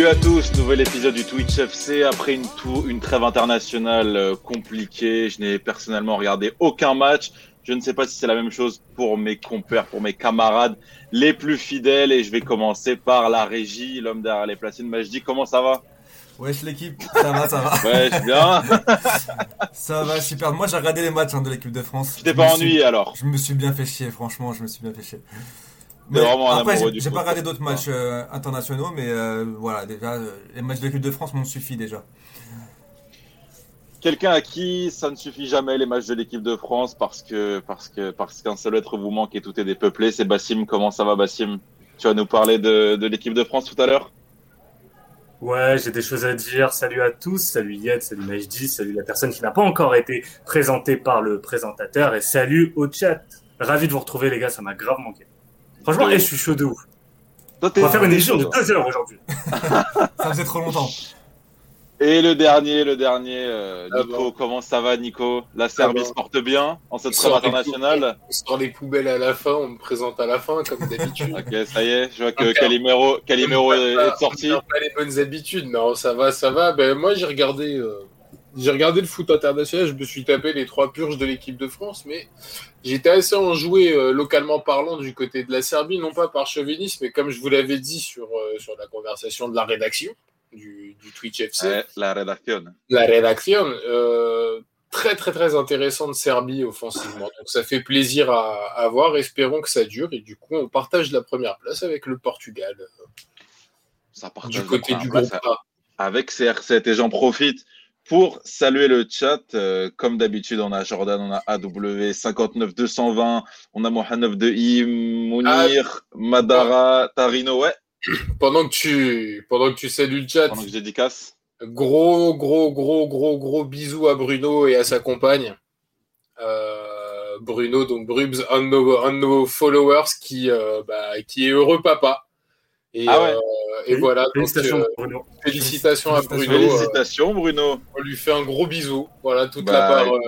Salut à tous, nouvel épisode du Twitch FC. Après une, une trêve internationale euh, compliquée, je n'ai personnellement regardé aucun match. Je ne sais pas si c'est la même chose pour mes compères, pour mes camarades les plus fidèles. Et je vais commencer par la régie, l'homme derrière les platines. Majdi, comment ça va? Wesh l'équipe, ça va, ça va. Wesh, bien. ça va, super. Moi j'ai regardé les matchs hein, de l'équipe de France. Tu t'es pas ennuyé alors? Je me suis bien fait chier, franchement, je me suis bien fait chier. Mais vraiment après, j'ai pas regardé d'autres matchs euh, internationaux, mais euh, voilà, déjà, euh, les matchs de l'équipe de France m'ont suffi déjà. Quelqu'un à qui ça ne suffit jamais les matchs de l'équipe de France parce que parce que parce qu'un seul être vous manque et tout est dépeuplé, c'est Bassim. Comment ça va, Bassim? Tu vas nous parler de, de l'équipe de France tout à l'heure? Ouais, j'ai des choses à dire. Salut à tous, salut Yed, salut Majdi, salut la personne qui n'a pas encore été présentée par le présentateur et salut au chat. Ravi de vous retrouver les gars, ça m'a grave manqué. Franchement, je suis chaud de ouf. On va faire une émission de deux heures aujourd'hui. ça faisait trop longtemps. Et le dernier, le dernier, euh, ah Nico, comment ça va Nico? La Serbie ah se porte bien en cette trêve internationale? On sort les poubelles à la fin, on me présente à la fin comme d'habitude. ok, ça y est, je vois que Calimero, Calimero est, est, sorti. pas les bonnes habitudes, non, ça va, ça va. Ben, moi j'ai regardé... Euh j'ai regardé le foot international, je me suis tapé les trois purges de l'équipe de France, mais j'étais assez enjoué euh, localement parlant du côté de la Serbie, non pas par chauvinisme, mais comme je vous l'avais dit sur, euh, sur la conversation de la rédaction du, du Twitch FC. la rédaction. La rédaction. Euh, très très très intéressant de Serbie offensivement. Donc ça fait plaisir à, à, voir. Espérons que ça dure. Et du coup, on partage la première place avec le Portugal. Ça partage du côté du groupe Avec CR7 et j'en profite pour saluer le chat, euh, comme d'habitude, on a Jordan, on a AW 59 220, on a Mohamed de I, Mounir, ah, Madara, Tarino, ouais. Pendant que tu, pendant que tu salues le chat. Pendant que je dédicace. Gros, gros, gros, gros, gros bisous à Bruno et à sa compagne. Euh, Bruno, donc Brubs, un de nos, followers qui, euh, bah, qui est heureux papa. Et, ah ouais. euh, et voilà. Félicitations, donc, euh, Bruno. Félicitations à Bruno. Félicitations, Bruno. On lui fait un gros bisou. Voilà, toute bah, la part. Euh,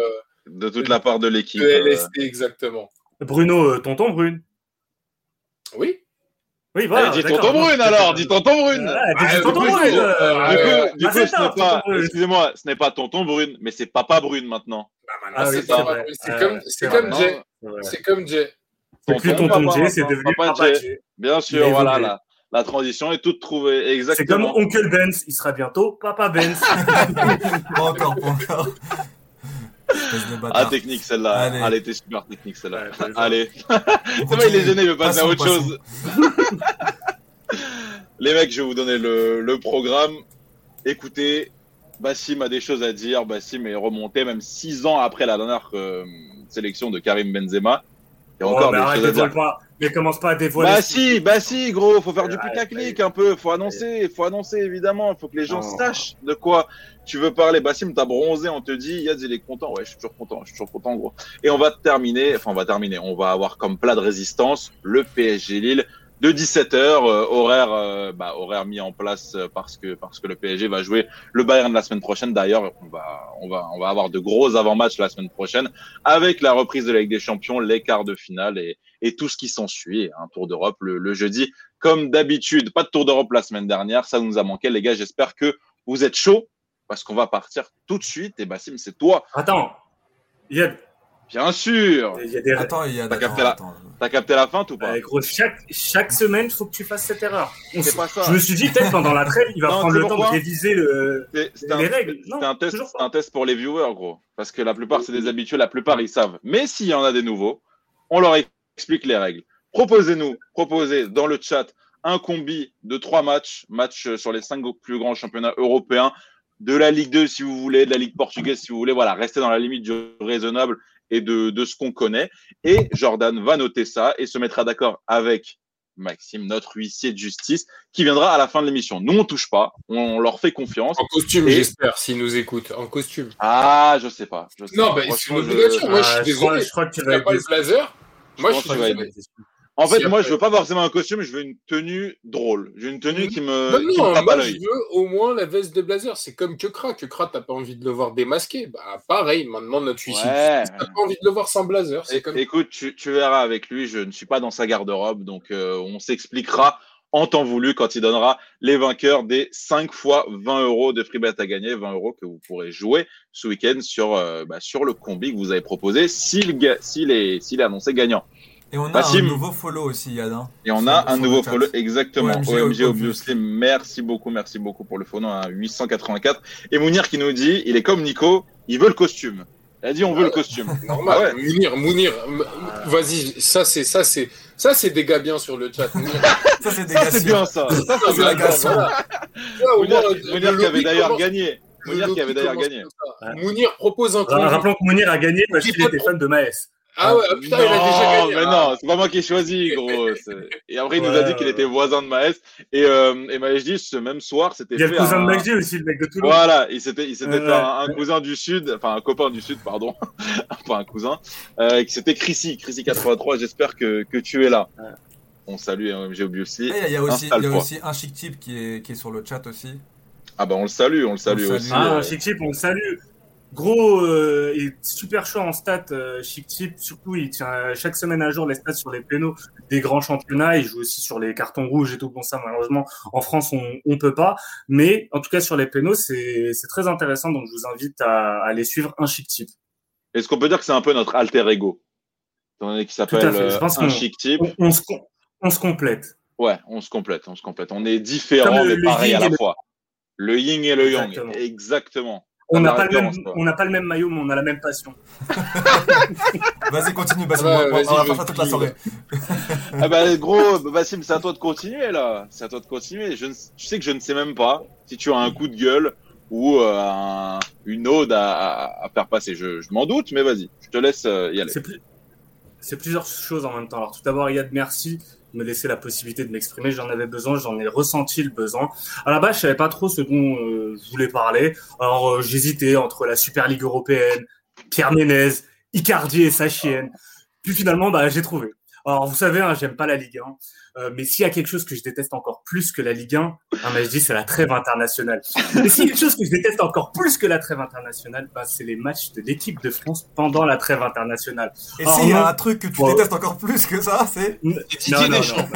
de toute la part de l'équipe. De LST, exactement. Bruno, tonton Brune. Oui. Oui, voilà. Allez, dis tonton Brune alors, dis tonton Brune. Ah, dis tonton Brune. Du coup, du coup ce n'est pas, excusez-moi, ce n'est pas tonton Brune, mais c'est papa Brune maintenant. Ah, c'est comme, c'est comme Jay. C'est comme Jay. C'est plus tonton Jay, c'est devenu papa Jay. Bien sûr, voilà là la transition est toute trouvée. Exactement. C'est comme Oncle Benz, il sera bientôt Papa Benz. pas encore, pas encore. Ah, technique celle-là. Elle était super technique celle-là. Allez. C'est vrai, il est gêné, il veut passer à autre chose. Les mecs, je vais vous donner le, le programme. Écoutez, Bassim a des choses à dire. Bassim est remonté même six ans après la dernière euh, sélection de Karim Benzema. Il y a encore oh, des choses à dire. Pas. Mais commence pas à dévoiler. Bah si, bah si, gros, faut faire du putaclic un peu, faut annoncer, faut annoncer évidemment, faut que les gens sachent de quoi tu veux parler. Bassim, t'as bronzé, on te dit, Yad, il est content, ouais, je suis toujours content, je suis toujours content, gros. Et on va terminer, enfin on va terminer, on va avoir comme plat de résistance le PSG Lille de 17h, euh, horaire, euh, bah, horaire mis en place euh, parce que parce que le PSG va jouer le Bayern la semaine prochaine. D'ailleurs, on va on va on va avoir de gros avant-matchs la semaine prochaine avec la reprise de la Ligue des Champions, les quarts de finale et et tout ce qui s'ensuit. Un tour d'Europe le, le, jeudi, comme d'habitude. Pas de tour d'Europe la semaine dernière, ça nous a manqué, les gars. J'espère que vous êtes chauds parce qu'on va partir tout de suite. Et Bassim, c'est toi. Attends, Yed. Bien sûr. Il y a des... Attends, il y a... T'as capté, la... T'as capté la fin ou pas? Euh, gros, chaque, chaque semaine, il faut que tu fasses cette erreur. C'est pas ça. Je me suis dit, peut-être pendant la trêve, il va non, prendre le temps de réviser le... les un, règles. C'est un, test, un test pour les viewers, gros. Parce que la plupart, c'est des habitués, la plupart, ils savent. Mais s'il y en a des nouveaux, on leur explique les règles. Proposez-nous, proposez dans le chat un combi de trois matchs, matchs sur les cinq plus grands championnats européens, de la Ligue 2 si vous voulez, de la Ligue portugaise si vous voulez. Voilà, restez dans la limite du raisonnable et de, de ce qu'on connaît. Et Jordan va noter ça et se mettra d'accord avec Maxime, notre huissier de justice, qui viendra à la fin de l'émission. Nous, on touche pas, on leur fait confiance. En costume, et... j'espère, s'ils nous écoutent. En costume. Ah, je sais pas. Je sais non, bah, c'est une obligation. Moi, je suis désolé. Je crois que tu vas pas le blazer. Moi, je, suis. En fait, si moi, après... je veux pas forcément un costume, je veux une tenue drôle. J'ai une tenue qui me, bah non, qui me tape moi, à l'œil. Je veux au moins la veste de blazer. C'est comme Kekra. Kekra, t'as pas envie de le voir démasqué. Bah, pareil, maintenant, notre suicide. Ouais. T'as pas envie de le voir sans blazer. Comme... Écoute, tu, tu, verras avec lui, je ne suis pas dans sa garde-robe, donc euh, on s'expliquera en temps voulu quand il donnera les vainqueurs des 5 fois 20 euros de free bet à gagner, 20 euros que vous pourrez jouer ce week-end sur, euh, bah, sur le combi que vous avez proposé s'il s'il est, s'il est annoncé gagnant. Et on a Bassim. un nouveau follow aussi, Yad. hein. Et on a un nouveau follow, exactement. OMG, OMG Obviously. Obviously, merci beaucoup, merci beaucoup pour le follow à 884. Et Mounir qui nous dit, il est comme Nico, il veut le costume. Il a dit, on veut le costume. Normal. Ah ouais. Mounir, Mounir, vas-y, ça c'est ça c'est ça c'est des gars bien sur le chat. Ça, c'est bien ça. Ça, c'est voilà. Vois, au Mounir, Mounir qui avait d'ailleurs gagné. Mounir qui avait d'ailleurs gagné. Mounir propose un. Rappelons que Mounir a gagné parce qu'il était fan de Maes. Ah ouais, ah, putain, il a déjà Non, gagné. mais non, c'est pas moi qui ai choisi, gros. Et après, il nous a dit qu'il était voisin de Maes. Et, euh, et Majdi, ce même soir, c'était Il y a le cousin de un- Magdi aussi, le mec de Toulouse. Voilà, il s'était, il s'était Ouais, fait ouais. un, un cousin du sud, enfin un copain du sud, pardon, pas un cousin, euh, qui c'était Chrissy, Chrissy 83. J'espère que, que tu es là. Ouais. On salue hein, MG aussi. Et il y a aussi, il y a aussi un chic type qui est, qui est sur le chat aussi. Ah bah on le salue, on le salue On aussi. salue. Ah, euh, Chic Chip, on le salue. Gros euh, et super chaud en stats, euh, Chic Chip. Surtout, il tient euh, chaque semaine à jour les stats sur les pénaux des grands championnats. Il joue aussi sur les cartons rouges et tout. Bon, ça, malheureusement, en France, on, on peut pas. Mais en tout cas, sur les pénaux, c'est c'est très intéressant. Donc, je vous invite à, aller suivre un Chic Chip. Est-ce qu'on peut dire que c'est un peu notre alter ego? Qu'il s'appelle euh, un chic type. On, on se, on se complète. Ouais, on se complète, on se complète. On est différents le- mais pareil à la fois. Le yin et le yang. Exactement. On n'a pas, le même- référence, quoi. on n'a pas le même maillot, mais on a la même passion. Vas-y, continue, Bassim. On va- vas-y, on va je faire ça toute la soirée. Ah bah gros, Bassim, c'est à toi de continuer là. C'est à toi de continuer. Je, ne- tu sais que je ne sais même pas si tu as un coup de gueule ou euh, un- une ode à, faire passer. Je, je m'en doute, mais vas-y, je te laisse euh, y aller. C'est plus- c'est plusieurs choses en même temps. Alors tout d'abord, Yad, merci de me laisser la possibilité de m'exprimer. J'en avais besoin, j'en ai ressenti le besoin. À la base, je savais pas trop ce dont euh, je voulais parler. Alors euh, j'hésitais entre la Super Ligue européenne, Pierre Ménez, Icardi et sa chienne. Puis finalement, bah, j'ai trouvé. Alors vous savez, hein, j'aime pas la Ligue 1. Euh, mais s'il y a quelque chose que je déteste encore plus que la Ligue 1, hein, bah, je dis c'est la trêve internationale. Mais s'il y a quelque chose que je déteste encore plus que la trêve internationale, bah, c'est les matchs de l'équipe de France pendant la trêve internationale. Et s'il y a un truc que tu Ouais. détestes encore plus que ça, c'est. Didier Non, non, Deschamps.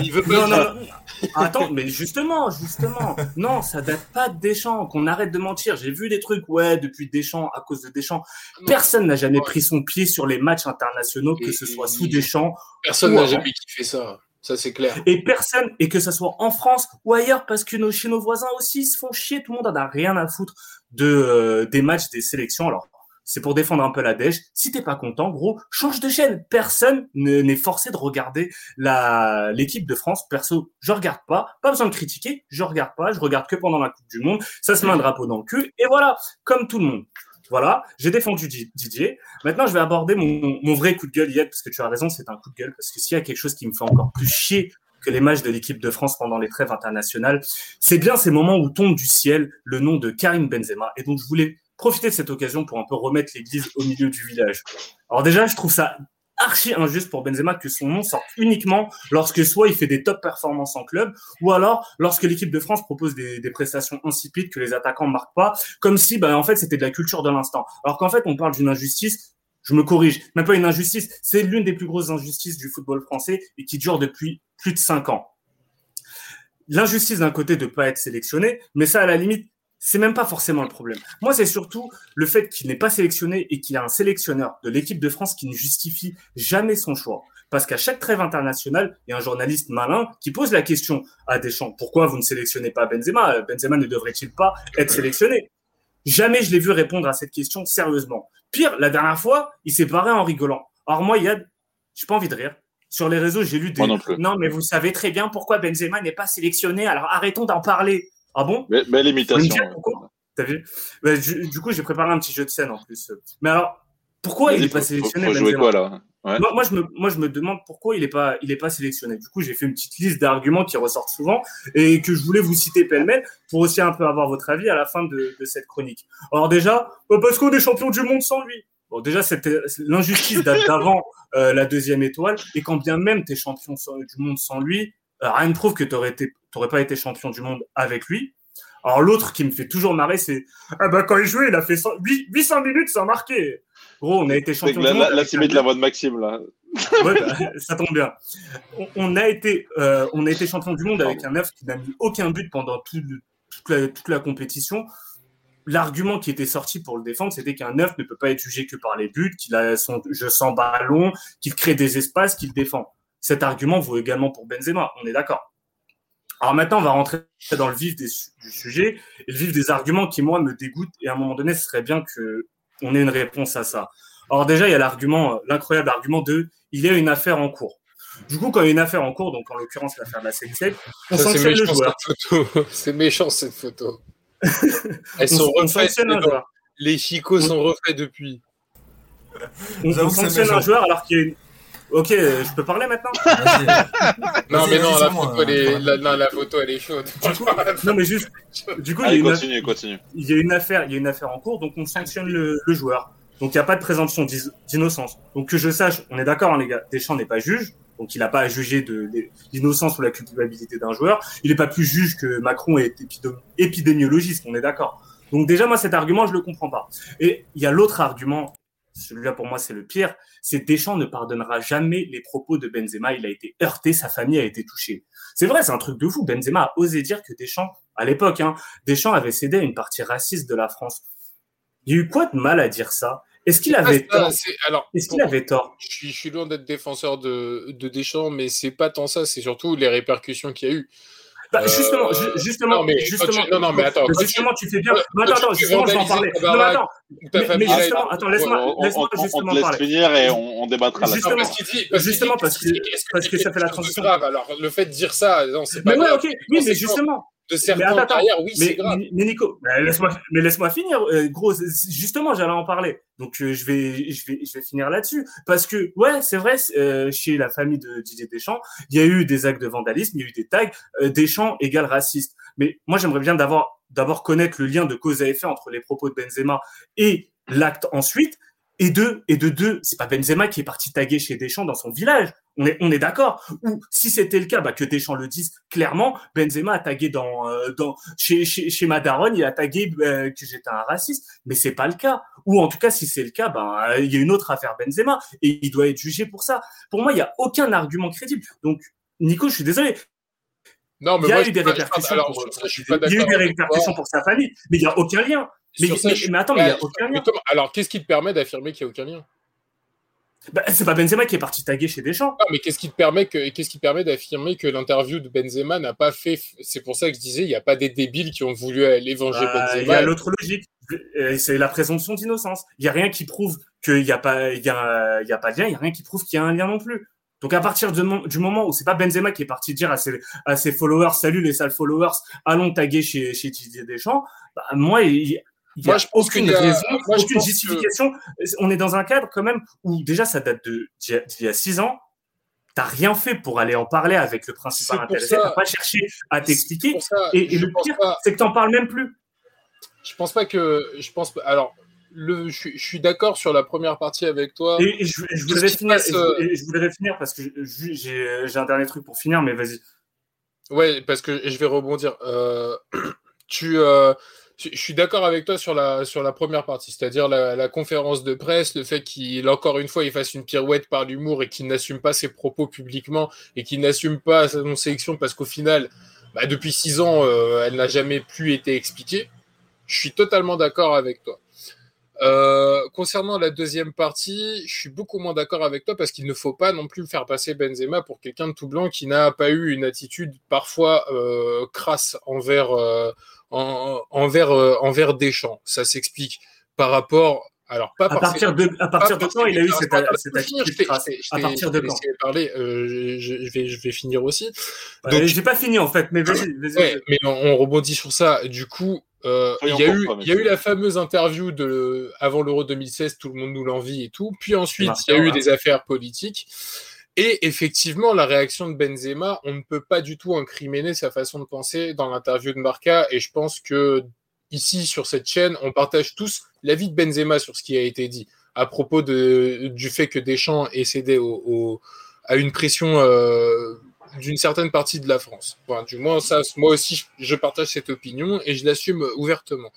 Il veut pas Non, non, dire. non. Attends, mais justement, justement, non, ça date pas de Deschamps, qu'on arrête de mentir. J'ai vu des trucs, ouais, depuis Deschamps, à cause de Deschamps. Personne n'a jamais pris son pied sur les matchs internationaux, que ce soit sous Deschamps, Personne n'a jamais kiffé ça. Ça, c'est clair. et personne, et que ce soit en France ou ailleurs, parce que chez nos voisins aussi, ils se font chier, tout le monde en a rien à foutre de, euh, des matchs, des sélections. Alors, c'est pour défendre un peu la dèche. Si t'es pas content, gros, change de chaîne. Personne ne- n'est forcé de regarder la l'équipe de France. Perso, je regarde pas. Pas besoin de critiquer. Je regarde pas. Je regarde que pendant la Coupe du Monde. Ça se met un drapeau dans le cul. Et voilà, comme tout le monde. Voilà, j'ai défendu Di- Didier. Maintenant, je vais aborder mon, vrai coup de gueule, Yad, parce que tu as raison, c'est un coup de gueule. Parce que s'il y a quelque chose qui me fait encore plus chier que les matchs de l'équipe de France pendant les trêves internationales, c'est bien ces moments où tombe du ciel le nom de Karim Benzema. Et donc, je voulais profiter de cette occasion pour un peu remettre l'église au milieu du village. Alors déjà, je trouve ça archi injuste pour Benzema que son nom sorte uniquement lorsque soit il fait des top performances en club, ou alors lorsque l'équipe de France propose des, prestations insipides que les attaquants ne marquent pas, comme si bah, en fait c'était de la culture de l'instant. Alors qu'en fait on parle d'une injustice, je me corrige, même pas une injustice, c'est l'une des plus grosses injustices du football français et qui dure depuis plus de cinq ans. L'injustice d'un côté de pas être sélectionné, mais ça à la limite c'est même pas forcément le problème. Moi, c'est surtout le fait qu'il n'est pas sélectionné et qu'il y a un sélectionneur de l'équipe de France qui ne justifie jamais son choix. Parce qu'à chaque trêve internationale, il y a un journaliste malin qui pose la question à Deschamps. Pourquoi vous ne sélectionnez pas Benzema? Benzema ne devrait-il pas être sélectionné? Jamais je l'ai vu répondre à cette question sérieusement. Pire, la dernière fois, il s'est barré en rigolant. Alors moi, Yad, j'ai pas envie de rire. Sur les réseaux, j'ai lu des... Non non, mais vous savez très bien pourquoi Benzema n'est pas sélectionné, alors arrêtons d'en parler. Ah bon? Belle, belle imitation. T'as vu? Bah, du, du coup, j'ai préparé un petit jeu de scène en plus. Mais alors, pourquoi il n'est pas sélectionné Faut, faut jouer Benzema quoi là? Ouais. moi, moi, je me, moi, je me demande pourquoi il n'est pas, il est pas sélectionné. Du coup, j'ai fait une petite liste d'arguments qui ressortent souvent et que je voulais vous citer pêle-mêle pour aussi un peu avoir votre avis à la fin de, de cette chronique. Alors déjà, bah, parce qu'on est champion du monde sans lui. Bon, déjà, l'injustice date d'avant euh, la deuxième étoile. Et quand bien même t'es champion sans- du monde sans lui, euh, rien ne prouve que été, t'aurais pas été champion du monde avec lui. Alors l'autre qui me fait toujours marrer, c'est ah bah quand il jouait, il a fait 100 huit- 800 minutes sans marquer. Gros, on a été champion là, du monde. là, avec c'est un mettre la voix de Maxime là. Ouais, bah, ça tombe bien. On, on a été, euh, on a été champion du monde avec un neuf qui n'a mis aucun but pendant tout toute, la, toute la compétition. L'argument qui était sorti pour le défendre, c'était qu'un neuf ne peut pas être jugé que par les buts, qu'il a son jeu sans ballon, qu'il crée des espaces, qu'il défend. Cet argument vaut également pour Benzema, on est d'accord. Alors maintenant, on va rentrer dans le vif des su- du sujet et le vif des arguments qui, moi, me dégoûtent. Et à un moment donné, ce serait bien que on ait une réponse à ça. Alors déjà, il y a l'argument, l'incroyable argument de il y a une affaire en cours. Du coup, quand il y a une affaire en cours, donc en l'occurrence l'affaire de la CNC, on Ça, c'est sanctionne le méchant joueur. cette photo. C'est méchant cette photo. Elles On, sont on refaites. joueur. Les chicots sont refaits depuis. On, on sanctionne un joueur alors qu'il y a une. Ok, euh, je peux parler maintenant. Non, mais non, la photo, elle euh, est, la, non, la photo, elle est chaude. Du coup, non mais juste, du coup, il y, a une, continue, continue. il y a une affaire, il y a une affaire en cours, donc on sanctionne le, le joueur. Donc il n'y a pas de présomption d'innocence. Donc que je sache, on est d'accord, hein, les gars, Deschamps n'est pas juge, donc il n'a pas à juger de, de l'innocence ou la culpabilité d'un joueur. Il n'est pas plus juge que Macron est épidé- épidémiologiste, on est d'accord. Donc déjà, moi, cet argument, je le comprends pas. Et il y a l'autre argument, celui-là pour moi, c'est le pire, c'est Deschamps ne pardonnera jamais les propos de Benzema. Il a été heurté, sa famille a été touchée. C'est vrai, c'est un truc de fou. Benzema a osé dire que Deschamps, à l'époque, hein, Deschamps avait cédé à une partie raciste de la France. Il y a eu quoi de mal à dire ça? Est-ce qu'il avait tort? Est-ce qu'il avait tort? je suis, je suis loin d'être défenseur de, de Deschamps, mais c'est pas tant ça, c'est surtout les répercussions qu'il y a eu. Bah, Euh, justement, ju- justement, non, mais justement, tu- non, non, mais attends, justement, tu, fais bien. Non, attends, attends, justement, je vais en parler. Non, mais attends, mais, mais justement, attends, laisse-moi, laisse-moi on justement te laisse parler. finir et on, on débattra là. Justement, parce qu'il dit, parce justement, parce que- parce que ça fait la transition. grave? Alors, le fait de dire ça, non, c'est pas Mais ouais, ok, oui, mais justement, De Mais certains attends, oui, c'est mais, grave. mais Nico, mais laisse-moi, mais laisse-moi finir, euh, gros. Justement, j'allais en parler. Donc, euh, je vais, je vais, je vais finir là-dessus parce que, ouais, c'est vrai, euh, chez la famille de Didier Deschamps, il y a eu des actes de vandalisme, il y a eu des tags. Deschamps égale raciste. Mais moi, j'aimerais bien d'abord, d'abord connaître le lien de cause à effet entre les propos de Benzema et l'acte ensuite. Et deux, et de deux, c'est pas Benzema qui est parti taguer chez Deschamps dans son village. On est, on est d'accord. Ou si c'était le cas, bah, que Deschamps le dise clairement, Benzema a tagué dans, euh, dans, chez, chez, chez Madaron, il a tagué euh, que j'étais un raciste. Mais c'est pas le cas. Ou en tout cas, si c'est le cas, ben, euh, il y a une autre affaire Benzema et il doit être jugé pour ça. Pour moi, il y a aucun argument crédible. Donc, Nico, je suis désolé. Non, mais Il y a moi, eu des pas-. Alors, pour- je il y a eu des répercussions pour sa famille, mais il y a aucun lien. Mais, Sur ça, mais- je suis- mais attends, mais il y a aucun lien. Alors, qu'est-ce qui te permet d'affirmer qu'il n'y a aucun lien Bah, c'est pas Benzema qui est parti taguer chez Deschamps. Non, mais qu'est-ce qui te permet que qu'est-ce qui permet d'affirmer que l'interview de Benzema n'a pas fait C'est pour ça que je disais, il n'y a pas des débiles qui ont voulu aller venger Bah, Il y Benzema. a l'autre logique, euh, c'est la présomption d'innocence. Il y a rien qui prouve qu'il n'y a pas, il y a, il y a pas de lien. Il y a rien qui prouve qu'il y a un lien non plus. Donc à partir de du moment où c'est pas Benzema qui est parti dire à ses, à ses followers, salut les sales followers, allons taguer chez chez Didier Deschamps, bah, moi il, il Moi, a je pense aucune qu'il y a- raison, moi, je aucune que- justification. On est dans un cadre quand même où déjà ça date de d'il y a- six ans. T'as rien fait pour aller en parler avec le principal intéressé. T'as pas cherché à t'expliquer. Et, le pire, pas- c'est que t'en parles même plus. Je pense pas que. Je pense pas. Alors, le, je, suis- je suis d'accord sur la première partie avec toi. Et, et je, je qui finir. passe, et je- euh, je, voudrais finir parce que j'ai un dernier truc pour finir, mais vas-y. Ouais, parce que je vais rebondir. Euh, tu, euh, je suis d'accord avec toi sur la, sur la première partie, c'est-à-dire la, conférence de presse, le fait qu'il, encore une fois, il fasse une pirouette par l'humour et qu'il n'assume pas ses propos publiquement et qu'il n'assume pas sa non-sélection parce qu'au final, bah, depuis six ans, euh, elle n'a jamais plus été expliquée. Je suis totalement d'accord avec toi. Euh, concernant la deuxième partie, je suis beaucoup moins d'accord avec toi parce qu'il ne faut pas non plus faire passer Benzema pour quelqu'un de tout blanc qui n'a pas eu une attitude parfois euh, crasse envers, en- envers, euh, envers Deschamps. Ça s'explique par rapport. Alors, pas À par partir de, à partir de quand il a eu cette, cette À partir de quand? parler, euh, je, je vais, je vais finir aussi. Ouais, Donc- J'ai pas fini en fait, mais vas-y. Ouais, mais on, on rebondit sur ça. Du coup, euh, il y, a eu, il y a eu la fameuse interview de, avant l'Euro 2016, tout le monde nous l'envie et tout. Puis ensuite, il y a eu des affaires politiques. Et effectivement, la réaction de Benzema, on ne peut pas du tout incriminer sa façon de penser dans l'interview de Marca. Et je pense que ici, sur cette chaîne, on partage tous l'avis de Benzema sur ce qui a été dit à propos de, du fait que Deschamps ait cédé au, au- à une pression euh, d'une certaine partie de la France. Enfin, du moins, ça, moi aussi, je- partage cette opinion et je l'assume ouvertement.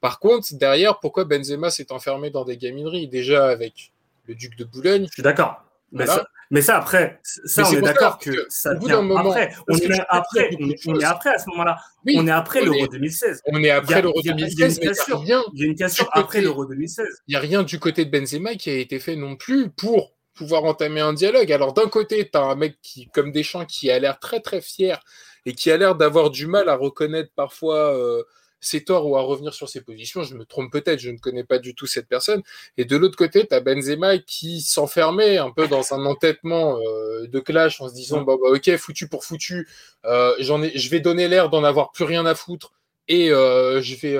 Par contre, derrière, pourquoi Benzema s'est enfermé dans des gamineries? Déjà avec le duc de Boulogne, Je suis d'accord. Mais, ça, mais ça, après, ça, on est d'accord que ça vient moment, après. On est après, on est, on après à ce moment-là. Oui, on est après l'Euro est- 2016. On est après l'Euro il y a- il y a une 2016, mais il y a une cassure après l'Euro 2016. Il n'y a rien du côté de Benzema qui a été fait non plus pour pouvoir entamer un dialogue. Alors d'un côté, tu as un mec qui, comme Deschamps qui a l'air très très fier et qui a l'air d'avoir du mal à reconnaître parfois euh, ses torts ou à revenir sur ses positions. Je me trompe peut-être, je ne connais pas du tout cette personne. Et de l'autre côté, tu as Benzema qui s'enfermait un peu dans un entêtement euh, de clash en se disant bah, bah, ok, foutu pour foutu, euh, j'en ai, je vais donner l'air d'en avoir plus rien à foutre et euh, je vais...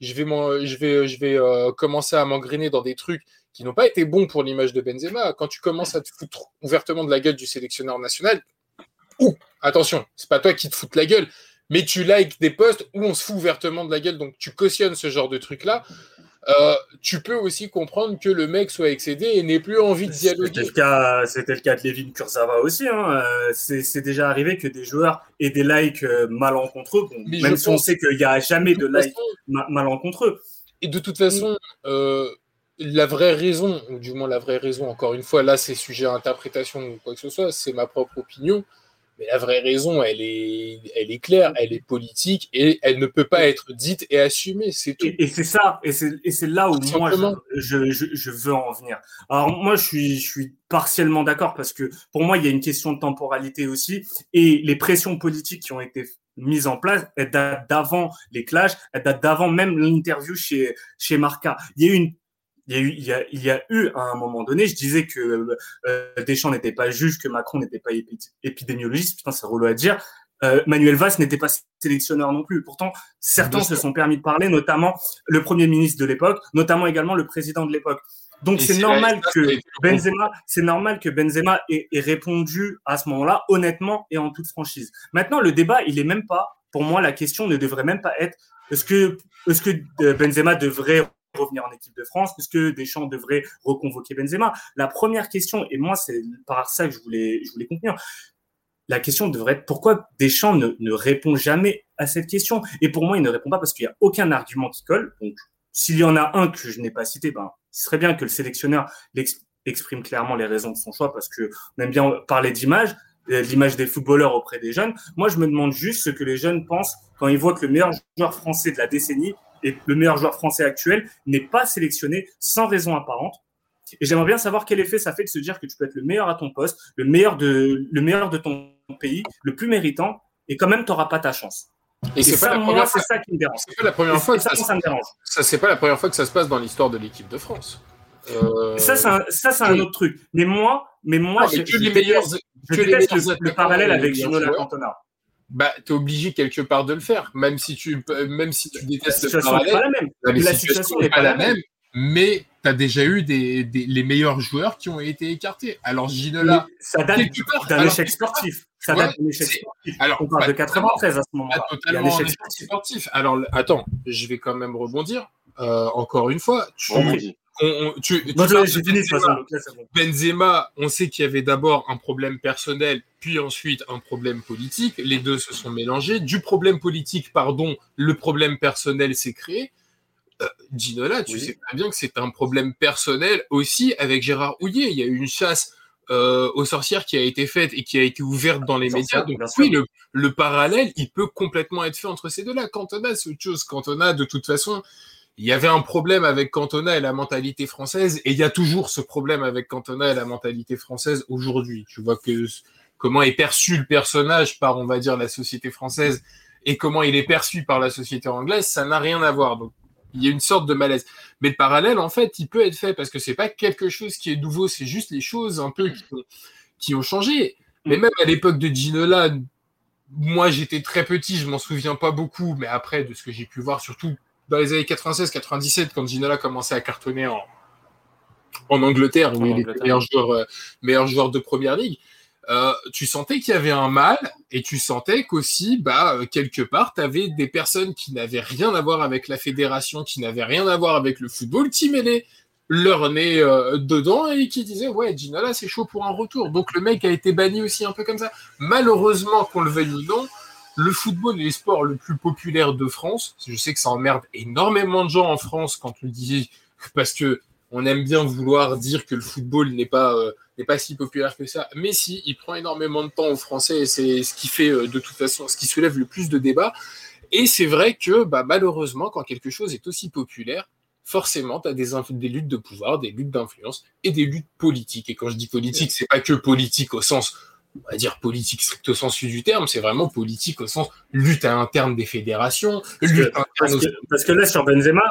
je vais, je vais, je vais commencer à m'engrainer dans des trucs qui n'ont pas été bons pour l'image de Benzema. Quand tu commences à te foutre ouvertement de la gueule du sélectionneur national, ou attention, c'est pas toi qui te fous de la gueule, mais tu likes des posts où on se fout ouvertement de la gueule, donc tu cautionnes ce genre de truc-là. euh, tu peux aussi comprendre que le mec soit excédé et n'ait plus envie de C'était dialoguer. le cas, c'était le cas de Levin Kurzawa aussi. Hein. Euh, C'est déjà arrivé que des joueurs aient des likes euh, malencontreux, bon, même si on sait qu'il n'y a jamais de toute likes façon, malencontreux. Et de toute façon, euh, la vraie raison, ou du moins la vraie raison, encore une fois, là c'est sujet à interprétation ou quoi que ce soit, c'est ma propre opinion, mais la vraie raison, elle est, elle est claire, elle est politique et elle ne peut pas être dite et assumée, c'est tout. Et, et c'est ça, et c'est là où moi je, je, veux en venir. Alors moi je suis je suis partiellement d'accord parce que pour moi il y a une question de temporalité aussi et les pressions politiques qui ont été mises en place, elles datent d'avant les clashs, elles datent d'avant même l'interview chez chez Marca. Il y a eu une il y, a eu, il, y a, il y a eu à un moment donné, je disais que euh, Deschamps n'était pas juge, que Macron n'était pas épi- épidémiologiste, putain c'est relou à dire. Euh, Manuel Valls n'était pas sélectionneur non plus. Pourtant, certains se sont permis de parler, notamment le premier ministre de l'époque, notamment également le président de l'époque. Donc c'est normal que Benzema, c'est normal que Benzema ait, ait répondu à ce moment-là honnêtement et en toute franchise. Maintenant, le débat, il est même pas. Pour moi, la question ne devrait même pas être est-ce que est-ce que euh, Benzema devrait revenir en équipe de France Est-ce que Deschamps devrait reconvoquer Benzema La première question, et moi c'est par ça que je voulais je voulais conclure, la question devrait être pourquoi Deschamps ne, ne répond jamais à cette question? Et pour moi, il ne répond pas parce qu'il n'y a aucun argument qui colle. Donc, s'il y en a un que je n'ai pas cité, ben, ce serait bien que le sélectionneur exprime clairement les raisons de son choix parce que on aime bien parler d'image, euh, l'image des footballeurs auprès des jeunes. Moi, je me demande juste ce que les jeunes pensent quand ils voient que le meilleur joueur français de la décennie et le meilleur joueur français actuel n'est pas sélectionné sans raison apparente. Et j'aimerais bien savoir quel effet ça fait de se dire que tu peux être le meilleur à ton poste, le meilleur de, le meilleur de ton pays, le plus méritant, et quand même, tu n'auras pas ta chance. Et, Et, c'est ça, pas fois. qui me dérange. C'est pas la première fois que ça, ça, me dérange. ça c'est pas la première fois que ça se passe dans l'histoire de l'équipe de France. Euh, Ça, c'est un, ça, c'est un autre truc. Mais moi, mais moi, non, mais je, que je les déteste- meilleurs, je que les déteste meilleurs le, parallèle avec Ginola. Cantona. Bah, t'es obligé quelque part de le faire, même si tu, même si tu La détestes le situation n'est parallèle. pas la même. La la situation n'est pas la même. mais tu as déjà eu des, des- les meilleurs joueurs qui ont été écartés. Alors Ginola, ça date d'un échec sportif. Ça Ouais, date d'un échec sportif. alors, On parle de 93 à ce moment-là. Totalement un échec sportif. sportif. Alors attends, je vais quand même rebondir. Euh, encore une fois, tu. On- on- tu- tu Benzema. façon. donc là, c'est bon. Benzema, on sait qu'il y avait d'abord un problème personnel, puis ensuite un problème politique. Les deux se sont mélangés. Du problème politique, pardon, le problème personnel s'est créé. Euh, Ginola, tu Oui. sais très bien que c'est un problème personnel aussi avec Gérard Houillet. Il y a eu une chasse euh, aux sorcières qui a été faite et qui a été ouverte dans les Bien médias. sûr, Donc oui, le, le parallèle, il peut complètement être fait entre ces deux-là. Cantona, c'est autre chose. Cantona, de toute façon, il y avait un problème avec Cantona et la mentalité française, et il y a toujours ce problème avec Cantona et la mentalité française aujourd'hui. Tu vois que comment est perçu le personnage par, on va dire, la société française et comment il est perçu par la société anglaise, ça n'a rien à voir. Donc, il y a une sorte de malaise. Mais le parallèle, en fait, il peut être fait parce que c'est pas quelque chose qui est nouveau, c'est juste les choses un peu qui ont, qui ont changé. Mais même à l'époque de Ginola, moi j'étais très petit, je m'en souviens pas beaucoup, mais après, de ce que j'ai pu voir, surtout dans les années 96-97, quand Ginola commençait à cartonner en, en Angleterre, où En il était meilleur joueur, euh, meilleur joueur de première ligue, euh, tu sentais qu'il y avait un mal et tu sentais qu'aussi, bah, euh, quelque part, tu avais des personnes qui n'avaient rien à voir avec la fédération, qui n'avaient rien à voir avec le football, qui mêlaient leur nez euh, dedans et qui disaient ouais Ginola c'est chaud pour un retour. Donc le mec a été banni aussi un peu comme ça. Malheureusement qu'on le veuille ou non le football est le sport le plus populaire de France je sais que ça emmerde énormément de gens en France quand tu le dis parce que on aime bien vouloir dire que le football n'est pas, euh, pas si populaire que ça. Mais si, il prend énormément de temps aux Français et c'est ce qui fait euh, de toute façon, ce qui soulève le plus de débats. Et c'est vrai que bah, malheureusement, quand quelque chose est aussi populaire, forcément, tu as des, des luttes de pouvoir, des luttes d'influence et des luttes politiques. Et quand je dis politique, c'est pas que politique au sens, on va dire politique strict au sens du terme, c'est vraiment politique au sens lutte à interne des fédérations, parce lutte que, parce, que, parce que là, sur Benzema,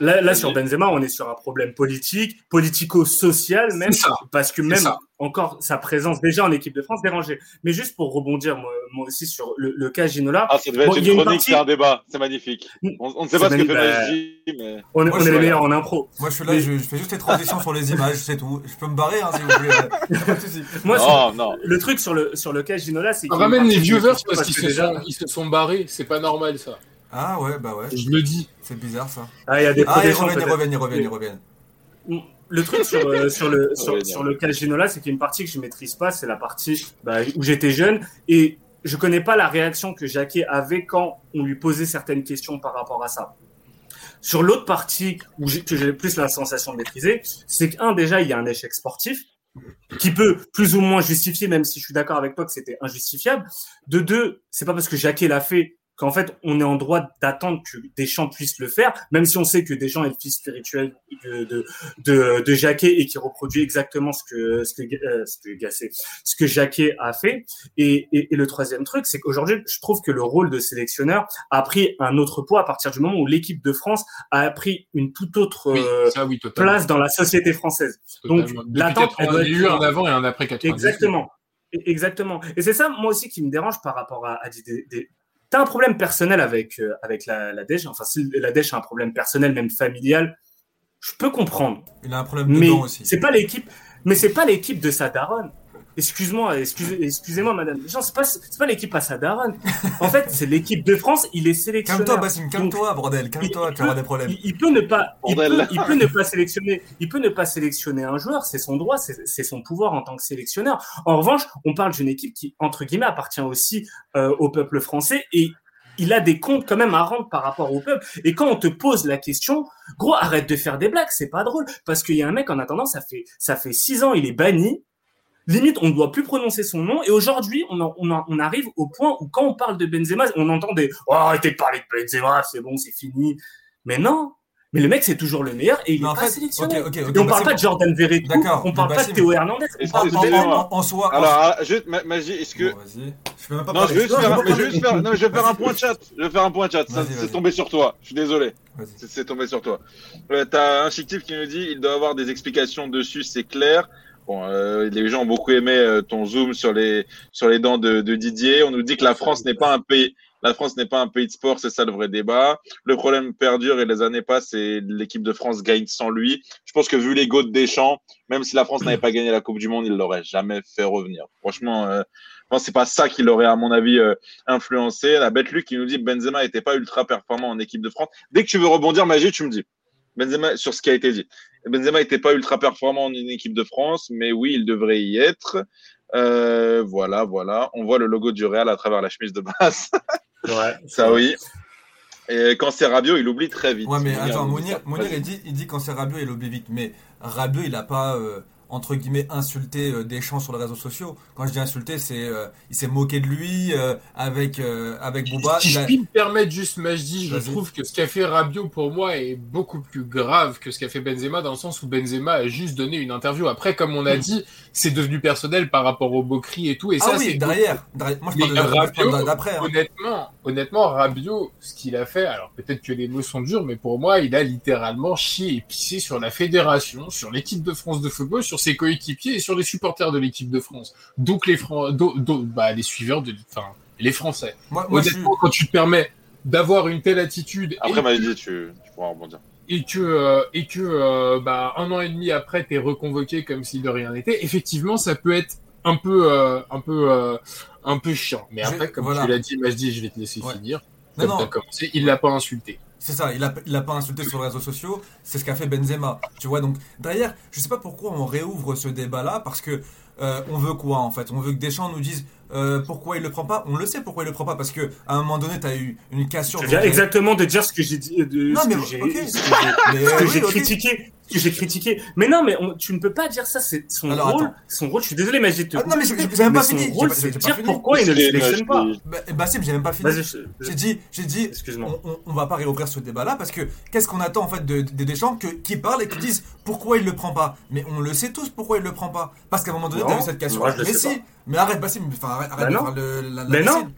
Là, là, sur Benzema, on est sur un problème politique, politico-social même, parce que même encore sa présence déjà en équipe de France dérangeait. Mais juste pour rebondir moi, moi aussi sur le, le, cas Ginola. Ah, ça devait être une chronique, c'est un débat, c'est magnifique. On, on, ne sait pas ce que fait PSG, mais on, est, on est les meilleurs en impro. Moi, je suis là, je, je, fais juste les transitions sur les images, c'est tout. Je peux me barrer, hein, si vous voulez. moi, non, non. le truc sur le sur le cas Ginola, c'est on ramène les viewers parce qu'ils se, déjà... ils se sont barrés. C'est pas normal ça. Ah ouais, bah ouais. Je le dis. C'est bizarre ça. Ah, il y a des ah, ils reviennent, ils reviennent, ils reviennent, ils reviennent. Le truc sur, euh, sur le, sur, sur le cas Ginola, c'est qu'il y a une partie que je maîtrise pas, c'est la partie bah, où j'étais jeune et je connais pas la réaction que Jacquet avait quand on lui posait certaines questions par rapport à ça. Sur l'autre partie où j'ai, que j'ai plus la sensation de maîtriser, c'est qu'un, déjà, il y a un échec sportif qui peut plus ou moins justifier, même si je suis d'accord avec toi que c'était injustifiable. De deux, c'est pas parce que Jacquet l'a fait qu'en fait, on est en droit d'attendre que Deschamps puisse le faire, même si on sait que Deschamps est le fils spirituel de, de, de, de Jacquet et qui reproduit exactement ce que, ce que, euh, ce que Gasset, ce que Jacquet a fait. Et, et, et le troisième truc, c'est qu'aujourd'hui, je trouve que le rôle de sélectionneur a pris un autre poids à partir du moment où l'équipe de France a pris une toute autre oui, ça, oui, place dans la société française. Donc, l'attente, elle doit eu un avant et un après 90. Exactement. Exactement. Et c'est ça, moi aussi, qui me dérange par rapport à, à des, des, T'as un problème personnel avec, euh, avec la, la Dèche. Enfin, si la Dèche a un problème personnel, même familial, je peux comprendre. Il a un problème mais dedans aussi. C'est pas l'équipe, mais c'est pas l'équipe de sa daronne. Excuse-moi, excusez, excusez-moi, madame. Genre, c'est pas, c'est pas l'équipe à sa daronne. En fait, c'est l'équipe de France. Il est sélectionné. Calme-toi, Bassim, calme-toi, bordel. Calme-toi, tu auras des problèmes. Il, il, peut ne pas, il peut, il peut, ne pas sélectionner, il peut ne pas sélectionner un joueur. C'est son droit, c'est son pouvoir en tant que sélectionneur. En revanche, on parle d'une équipe qui, entre guillemets, appartient aussi euh, au peuple français et il a des comptes quand même à rendre par rapport au peuple. Et quand on te pose la question, gros, arrête de faire des blagues, c'est pas drôle. Parce qu'il y a un mec, en attendant, ça fait, ça fait six ans, il est banni. Limite, on ne doit plus prononcer son nom. Et aujourd'hui, on, on, on, arrive au point où quand on parle de Benzema, on entend des « Oh, arrêtez de parler de Benzema, c'est bon, c'est fini. » Mais non, mais le mec, c'est toujours le meilleur et il n'est pas fait, sélectionné. Okay, okay, okay, et on parle pas de Jordan Verretou, D'accord. on parle pas de Théo Hernandez, on parle de en, en, soi. Alors, ah, juste, Magie, est-ce que. Bon, je peux même pas non, je vais juste faire, mais je vais juste faire, non, je vais faire un point chat. Je vais faire un point chat. C'est tombé sur toi. Je suis désolé. C'est tombé sur toi. Euh, T'as un fictif qui nous dit, il doit avoir des explications dessus, c'est clair. Euh, les gens ont beaucoup aimé euh, ton zoom sur les sur les dents de, de Didier. On nous dit que la France n'est pas un pays la France n'est pas un pays de sport, c'est ça le vrai débat. Le problème perdure et les années passent et l'équipe de France gagne sans lui. Je pense que vu les de Deschamps, même si la France n'avait pas gagné la Coupe du Monde, il l'aurait jamais fait revenir. Franchement, euh, c'est pas ça qui l'aurait, à mon avis, euh, influencé. La bête Luc qui nous dit Benzema n'était pas ultra performant en équipe de France. Dès que tu veux rebondir, Magie, tu me dis. Benzema, sur ce qui a été dit. Benzema n'était pas ultra performant en équipe de France, mais oui, il devrait y être. Euh, voilà, voilà. On voit le logo du Real à travers la chemise de base. Ouais, ça oui. Et quand c'est Rabiot, il oublie très vite. Ouais, mais attends, Mounir, Mounir il dit, il dit quand c'est Rabiot, il oublie vite. Mais Rabiot, il a pas, euh, entre guillemets, insulté euh, Deschamps sur les réseaux sociaux. Quand je dis insulté, c'est, euh, il s'est moqué de lui euh, avec, euh, avec Bouba. Si je a... puis me permettre juste, Majdi, je trouve que ce qu'a fait Rabiot pour moi est beaucoup plus grave que ce qu'a fait Benzema dans le sens où Benzema a juste donné une interview. Après, comme on a dit, c'est devenu personnel par rapport au beau cri et tout. Et Ah ça, oui, c'est derrière, derrière. Moi, je parle de- Rabiot, d'après. hein. Honnêtement, honnêtement, Rabiot, ce qu'il a fait, alors peut-être que les mots sont durs, mais pour moi, il a littéralement chié et pissé sur la fédération, sur l'équipe de France de football, sur ses coéquipiers et sur les supporters de l'équipe de France. Donc les Fran- do- do- bah, les suiveurs de, enfin, les Français. Moi, moi, je suis... Honnêtement, quand tu te permets d'avoir une telle attitude Après, et, Magie, tu, tu pourras rebondir. et que euh, et que euh, bah, un an et demi après t'es reconvoqué comme si de rien n'était, effectivement, ça peut être un peu euh, un peu euh, un peu chiant. Mais Je- après, comme voilà. tu l'as dit, Majdi, je vais te laisser Ouais. finir. Non, Comme non. commencé, il l'a pas insulté. C'est ça, il a, il a pas insulté sur les réseaux sociaux, c'est ce qu'a fait Benzema. Tu vois, donc derrière, je sais pas pourquoi on réouvre ce débat-là, parce que euh, on veut quoi en fait? On veut que Deschamps nous dise euh, pourquoi il le prend pas? On le sait pourquoi il le prend pas parce que à un moment donné, t'as eu une cassure. Je viens exactement de dire ce que j'ai dit, de Non, ce mais que j'ai ce que j'ai- Mais, ce que oui, j'ai ok. critiqué, j'ai critiqué. Mais non, mais on- tu ne peux pas dire ça, c'est son Alors, rôle. attends. Son rôle, je suis désolé, mais j'ai te Ah, non, mais j'ai même pas son fini, rôle, c'est j'ai de pas dire fini. pourquoi il ne le sélectionne pas. Bah, Bassim, j'ai même pas fini. J'ai dit, j'ai dit, excuse-moi. on, on, on va pas réouvrir ce débat-là parce que qu'est-ce qu'on attend en fait de, de- des Deschamps que, qui parlent et qui disent pourquoi il le prend pas? Mais on le sait tous pourquoi il le prend pas. Parce qu'à un moment donné, Non, t'as eu cette cassure. moi, je le mais sais si, pas. mais arrête Bassim, enfin arrête, Bah de faire le, Mais non.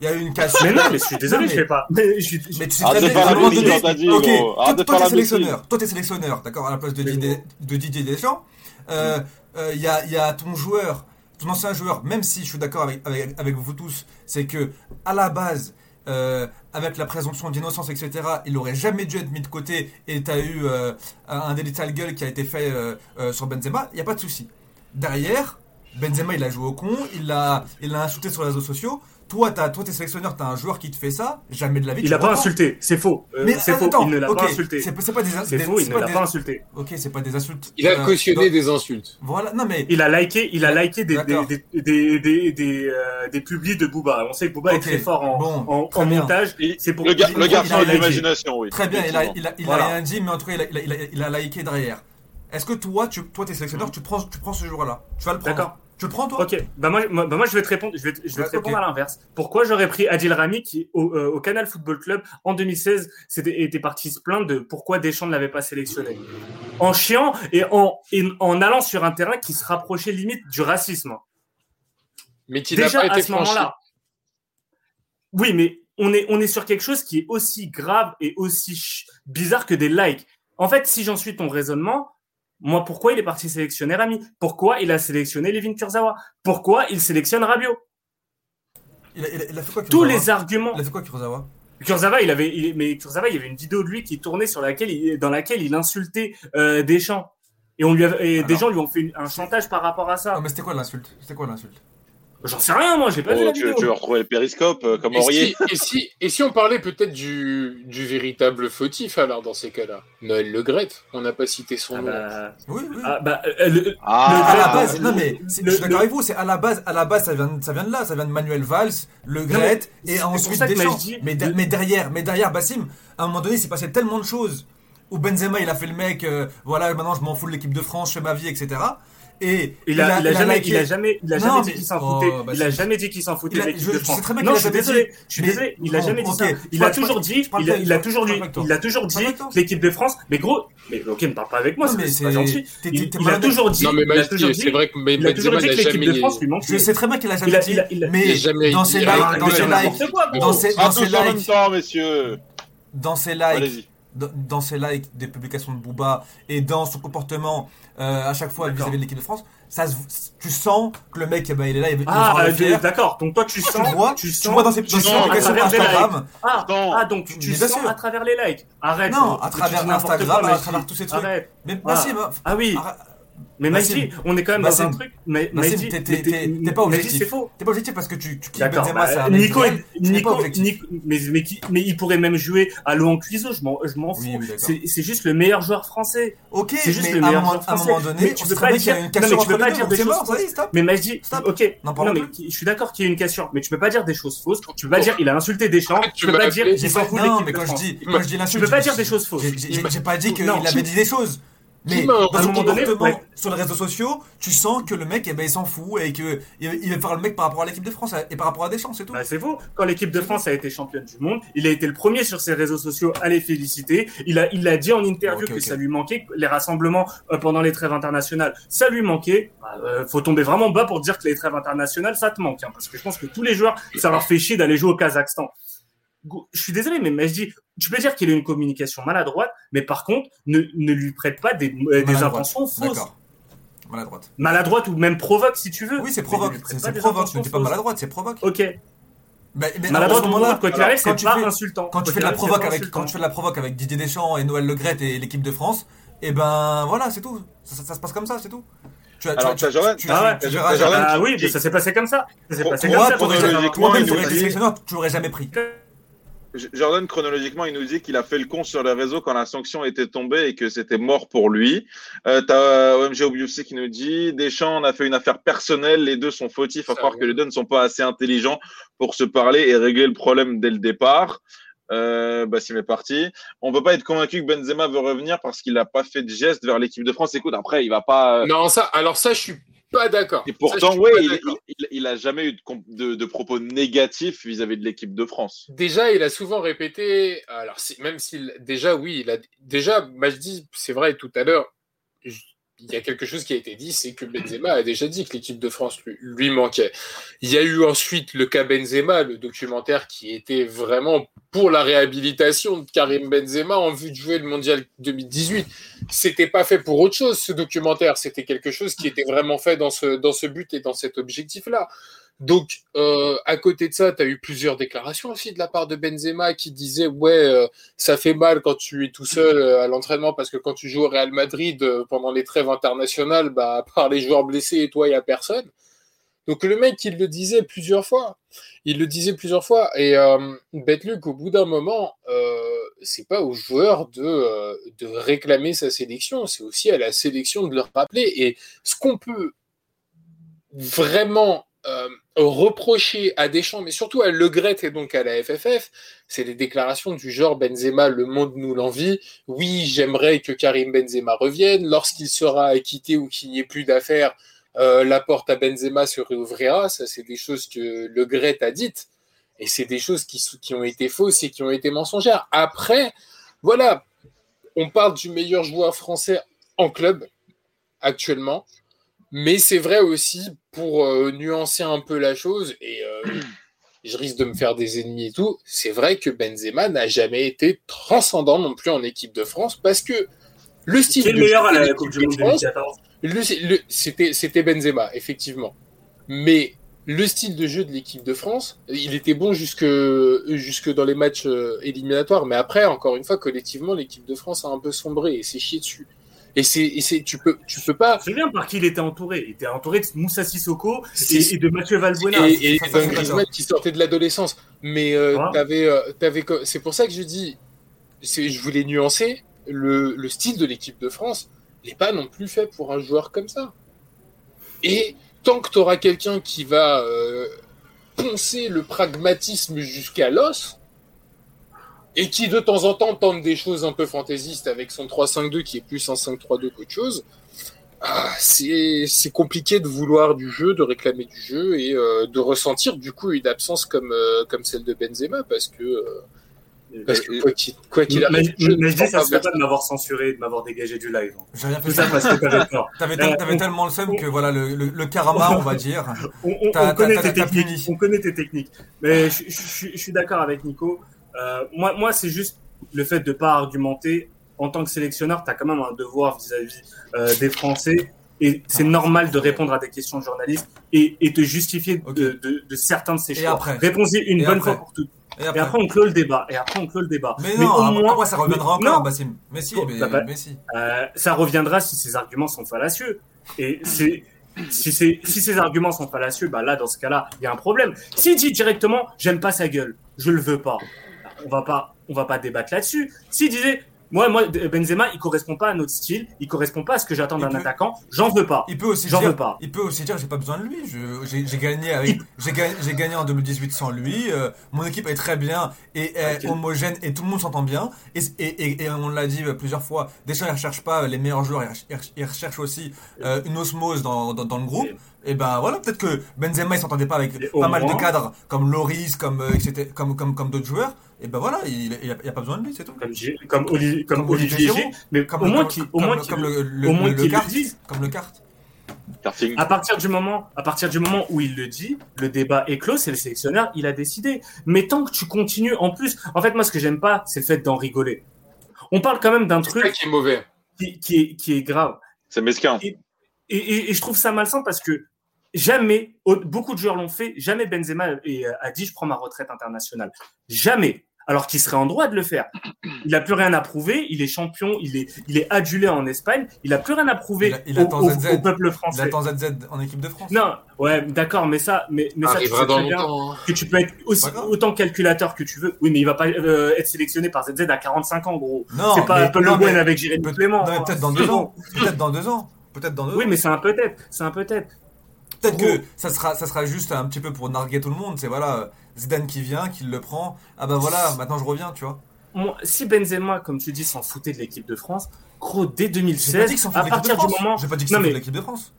Il y a eu une cassure. Mais non, mais je suis désolé, Non, je mais- fais pas. Mais je Mais tu sais très bien faire qu'à un la moment bêtise, donné- on t'a dit, Ok, gros. toi, toi, faire t'es sélectionneur. Toi, t'es sélectionneur, d'accord, à la place de Mais Didier, de Didier Deschamps. Euh, euh, Il y, a, il y a ton joueur, ton ancien joueur, même si je suis d'accord avec, avec, avec vous tous, c'est que à la base, euh, avec la présomption d'innocence, etc., il aurait jamais dû être mis de côté et tu as eu euh, un délit de sale gueule qui a été fait euh, euh, sur Benzema, il n'y a pas de souci. Derrière, Benzema, il a joué au con, il l'a il l'a insulté sur les réseaux sociaux. Toi, t'as, toi, t'es sélectionneur, t'as un joueur qui te fait ça, jamais de la vie. Il tu a pas insulté, c'est faux. Euh, Mais c'est faux, il ne l'a ok, pas insulté. C'est, c'est pas des, C'est des- faux, il c'est ne l'a des- pas insulté. Ok, c'est pas des insultes. Il a euh, cautionné dans- des insultes. Voilà, non mais. Il a liké, il a liké des, des, des, des, des, des, euh, des publis de Booba. On sait que Booba Ok, est très fort en, bon, en, très en montage. C'est pour le, gar- le garçon de l'imagination, oui. Très bien, il a, il a, il a Voilà. rien dit, mais en tout cas, il a, il a, il a, il a liké derrière. Est-ce que toi, tu, toi, t'es sélectionneur, tu prends, tu prends ce joueur-là? Tu vas le prendre D'accord. Tu le prends, toi Ok, bah moi, bah moi je vais te répondre, je vais te, je vais te répondre à l'inverse. Pourquoi j'aurais pris Adil Rami qui au, euh, au Canal Football Club en 2016 c'était, était parti se plaindre de pourquoi Deschamps ne l'avait pas sélectionné? En chiant et en, et en allant sur un terrain qui se rapprochait limite du racisme. Mais qui n'a Déjà pas à été ce franchi. moment-là. Oui, mais on est, on est sur quelque chose qui est aussi grave et aussi bizarre que des likes. En fait, si j'en suis ton raisonnement, moi, pourquoi il est parti sélectionner Rami? Pourquoi il a sélectionné Levin Kurzawa? Pourquoi il sélectionne Rabiot? Il a, il, a, il a fait quoi, Tous les arguments. Il a fait quoi, Kurzawa? Kurzawa, il avait, il- mais Kurzawa, il y avait une vidéo de lui qui tournait sur laquelle, il- dans laquelle il insultait euh, Deschamps. Et on lui avait, et des gens lui ont fait un chantage par rapport à ça. Ah, mais c'était quoi l'insulte? C'était quoi l'insulte? J'en sais rien, moi, j'ai pas vu Oh, la tu, vidéo. tu veux retrouver le périscope euh, comme Et Aurier si, et, si, et si on parlait peut-être du, du véritable fautif alors dans ces cas-là? Noël Le Grette, on n'a pas cité son Ah nom. bah, Oui, oui. ah bah, euh, le- Ah, à la base, le- non mais c'est- le- je suis d'accord le- avec vous, c'est à la base, à la base ça vient, ça vient de là, ça vient de Manuel Valls, Le Gret mais et c'est ensuite Deschamps. dis- mais, de- mais derrière, mais derrière Bassim, à un moment donné, il s'est passé tellement de choses où Benzema il a fait le mec, euh, voilà maintenant je m'en fous de l'équipe de France, je fais ma vie, etc. Et Il a, il a jamais, il a liké- jamais, il a Non, jamais mais- dit qu'il s'en oh, foutait. bah, il a jamais dit qu'il s'en foutait Il a- de l'équipe je- de je France. sais très bien non, je a suis jamais désolé. dit. Je suis Mais- désolé. Il a jamais dit ça. Il a toujours dit, il a, il a toujours dit, il a toujours dit l'équipe de France, mais gros, mais ok, ne parle pas avec moi, c'est pas gentil. Il, il a toujours dit, Non mais il a c'est vrai que mais il a toujours Benzema dit n'a l'équipe de jamais. France lui manquait. Je sais très bien qu'il a Il jamais a, dit, il a, il a, mais il a jamais dans ses Ah, likes, dans ses likes, dans ses, ses en même likes, temps, messieurs. dans ses likes, Allez-y. Dans, ses likes des publications de Booba et dans son comportement euh, à chaque fois vis-à-vis de l'équipe de France, ça se- tu sens que le mec, eh ben, il est là, il, Ah, euh, d'accord. Donc toi, tu Tu sens, le vois, tu tu sens, vois dans ses, tu publications. Instagram. Ah, ah, donc tu sens à travers les likes. Arrête. Non, à tu travers Instagram, quoi, à travers tous ces trucs. Arrête. Mais Ah. Oui. arrête- Mais. Majdi, on est quand même dans un truc. Mais Majdi, t'es- pas objectif. c'est faux. T'es pas objectif parce que tu, tu kiffes D'accord. Benzema, bah, Nico, tu Nico, mais, mais, qui- mais il pourrait même jouer à Lohan Cuiseau, je m'en, je m'en fous. Oui, oui, d'accord. c'est, juste le meilleur joueur français. Ok, C'est juste mais le meilleur moment, joueur à un français. moment donné, Mais tu peux pas dire- non, mais tu peux pas dire des choses stop. Mais Stop. ok. Non, mais je suis d'accord qu'il y a une cassure, mais tu peux pas dire des choses fausses. Tu peux pas dire il a insulté Deschamps. Arrête, Tu tu peux pas dire il J'ai s'en fout de non, mais quand je dis, quand je dis Tu l'insulte, peux pas dire des choses fausses. j'ai- pas dit qu'il Non, avait tu- dit des choses. Mais à un moment donné, ouais. sur les réseaux sociaux, tu sens que le mec, eh ben, il s'en fout et que il veut faire le mec par rapport à l'équipe de France et par rapport à Deschamps, c'est tout. Bah, c'est faux. Quand l'équipe de France a été championne du monde, il a été le premier sur ses réseaux sociaux à les féliciter. Il a, il a dit en interview que ça lui manquait, les rassemblements euh, pendant les trêves internationales, ça lui manquait. Bah, euh, faut tomber vraiment bas pour dire que les trêves internationales, ça te manque. hein, parce que je pense que tous les joueurs, ça leur fait chier d'aller jouer au Kazakhstan. Je suis désolé, mais je dis, tu peux dire qu'il a une communication maladroite, mais par contre, ne, ne lui prête pas des, euh, des Maladroite. intentions fausses. Maladroite. Maladroite ou même provoque si tu veux. Oui, c'est provoque. C'est provoque. Je ne dis pas maladroite, c'est provoque. Ok. Mais, mais à Maladroite ou provoque, quoi qu'il arrive, quand c'est tu pas fais- insultant. quand tu fais de la provoque avec insultant. quand tu fais de la provoque avec Didier Deschamps et Noël Le Graët et l'équipe de France, et ben voilà, c'est tout. Ça, ça- ça se passe comme ça, c'est tout. Tu as, Alors, tu, as- t'as Jordan- tu, Ah ouais, tu, Jordan- jamais. Ah oui, qui- ça s'est passé comme ça. Ça s'est passé comme ça. chronologiquement, tu l'aurais jamais pris. Jordan, chronologiquement, il nous dit qu'il a fait le con sur les réseaux quand la sanction était tombée et que c'était mort pour lui. Euh, T'as OMG Obiussi qui nous dit Deschamps, on a fait une affaire personnelle, les deux sont fautifs, à croire que les deux ne sont pas assez intelligents pour se parler et régler le problème dès le départ. Euh, Bassim est parti. On peut pas être convaincu que Benzema veut revenir parce qu'il n'a pas fait de geste vers l'équipe de France. Écoute, après, il va pas. Euh, non, ça, alors ça, je suis pas d'accord. Et pourtant, oui, il, il, a jamais eu de, de, propos négatifs vis-à-vis de l'équipe de France. Déjà, il a souvent répété. Alors, même s'il déjà, oui, il a déjà. Bah, je dis, c'est vrai tout à l'heure il y a quelque chose qui a été dit, c'est que Benzema a déjà dit que l'équipe de France lui, manquait. Il y a eu ensuite le cas Benzema, le documentaire qui était vraiment pour la réhabilitation de Karim Benzema en vue de jouer le Mondial 2018. C'était pas fait pour autre chose, ce documentaire. C'était quelque chose qui était vraiment fait dans ce, dans ce but et dans cet objectif-là. Donc, euh, à côté de ça, tu as eu plusieurs déclarations aussi de la part de Benzema qui disait Ouais, euh, ça fait mal quand tu es tout seul euh, à l'entraînement parce que quand tu joues au Real Madrid pendant les trêves internationales, bah, à part les joueurs blessés et toi, il n'y a personne. Donc, le mec, il le disait plusieurs fois. Il le disait plusieurs fois. Et euh, Luc, au bout d'un moment, c'est pas aux joueurs de, de réclamer sa sélection, c'est aussi à la sélection de le rappeler. Et ce qu'on peut vraiment reprocher à Deschamps, mais surtout à Le Gret et donc à la FFF, c'est des déclarations du genre Benzema, le monde nous l'envie. Oui, j'aimerais que Karim Benzema revienne. Lorsqu'il sera acquitté ou qu'il n'y ait plus d'affaires, euh, la porte à Benzema se réouvrira. Ça, c'est des choses que Le Gret a dites. Et c'est des choses qui ont été fausses et qui ont été mensongères. Après, voilà, on parle du meilleur joueur français en club actuellement. Mais c'est vrai aussi, pour euh, nuancer un peu la chose, et euh, je risque de me faire des ennemis et tout, c'est vrai que Benzema n'a jamais été transcendant non plus en équipe de France, parce que le style... Qui est le meilleur à la Coupe du Monde 2014 C'était Benzema, effectivement. Mais le style de jeu de l'équipe de France, il était bon jusque, jusque dans les matchs euh, éliminatoires, mais après, encore une fois, collectivement, l'équipe de France a un peu sombré et s'est chié dessus. Et c'est, tu peux, tu peux pas. C'est bien par qui il était entouré. Il était entouré de Moussa Sissoko et, et, de Mathieu Valbuena. Et, et d'un Griezmann qui sortait de l'adolescence. Mais euh, t'avais, euh, t'avais, c'est pour ça que je dis, je voulais nuancer le, le style de l'équipe de France n'est pas non plus fait pour un joueur comme ça. Et tant que tu auras quelqu'un qui va euh, poncer le pragmatisme jusqu'à l'os, et qui de temps en temps tente des choses un peu fantaisistes avec son 3-5-2 qui est plus un 5-3-2 qu'autre chose, ah, c'est compliqué de vouloir du jeu, de réclamer du jeu et euh, de ressentir du coup une absence comme, euh, comme celle de Benzema parce que, euh, parce que quoi qu'il arrive. Mais, mais, je dis, ça serait pas de m'avoir censuré, de m'avoir dégagé du live. J'ai rien fait ça parce que t'avais peur. T'avais tellement le seum que voilà, le, le, le karma, on va dire. On, on, on connaît tes techniques. On connaît tes techniques. Mais je suis d'accord avec Nico. Euh, moi, moi c'est juste le fait de pas argumenter. En tant que sélectionneur, tu as quand même un devoir vis-à-vis euh, des Français. Et c'est normal de répondre à des questions de journalistes et, et te justifier de, de, de, certains de ces choix. Réponds-y une bonne fois pour toutes. Et après, et après, on clôt le débat. Et après, on clôt le débat. Mais, non, au moins, après, ça reviendra encore, Bassim. Mais si, mais, bah, mais si. Euh, ça reviendra si ces arguments sont fallacieux. Et c'est, si, si ces arguments sont fallacieux, bah là, dans ce cas-là, il y a un problème. S'il dit directement, j'aime pas sa gueule, je le veux pas on va pas, on va pas débattre là-dessus. S'il disait, moi, moi, Benzema, il correspond pas à notre style, il correspond pas à ce que j'attends d'un attaquant. J'en veux pas. Il peut aussi j'en dire, veux pas. Il peut aussi dire, j'ai pas besoin de lui. J'ai gagné avec, j'ai gagné, gagné, en 2018 sans lui. Euh, mon équipe est très bien et est homogène et tout le monde s'entend bien. Et, et, et, on l'a dit plusieurs fois. Déjà, il recherche pas les meilleurs joueurs, il recherche aussi euh, une osmose dans, dans, dans le groupe. Et ben voilà, peut-être que Benzema il s'entendait pas avec pas mal de cadres comme Loris, comme euh, etc., comme comme comme d'autres joueurs. Et ben voilà, il n'y a, a, pas besoin de lui, c'est tout. Comme, comme, Olivier, comme, comme Olivier, G, mais comme, au moins qui, au moins comme le, le, au moins le, le carte, comme le carte. À partir du moment, à partir du moment où il le dit, le débat est clos, c'est le sélectionneur, il a décidé. Mais tant que tu continues, en plus, en fait, moi, ce que j'aime pas, c'est le fait d'en rigoler. On parle quand même d'un truc qui est mauvais, qui, qui est, qui est grave. C'est mesquin. Et, et, et, et, je trouve ça malsain parce que jamais, beaucoup de joueurs l'ont fait, jamais Benzema a dit je prends ma retraite internationale. Jamais. alors qu'il serait en droit de le faire. Il a plus rien à prouver, il est champion, il est, il est adulé en Espagne, il a plus rien à prouver Il, au, attend au- ZZ. au peuple Il français. attend ZZ en équipe de France. Non, ouais, d'accord, mais ça, mais, mais ça, tu sais très bien hein. que tu peux être aussi, autant calculateur que tu veux. Oui, mais il va pas euh, être sélectionné par ZZ à 45 ans, gros. Non, c'est pas mais- Apple non, mais- avec Jérémy Clément. peut-être dans deux ans. Peut-être dans deux ans. Peut-être dans deux Oui, mais c'est un peut-être. C'est un peut-être. Peut-être que ça sera, ça sera juste un petit peu pour narguer tout le monde. C'est voilà, Zidane qui vient, qui le prend. Ah bah voilà, maintenant je reviens, tu vois. Moi, si Benzema, comme tu dis, s'en foutait de l'équipe de France, gros, dès J'ai pas 2016, dit que s'en à partir du moment. J'ai pas dit que mais- de l'équipe de France.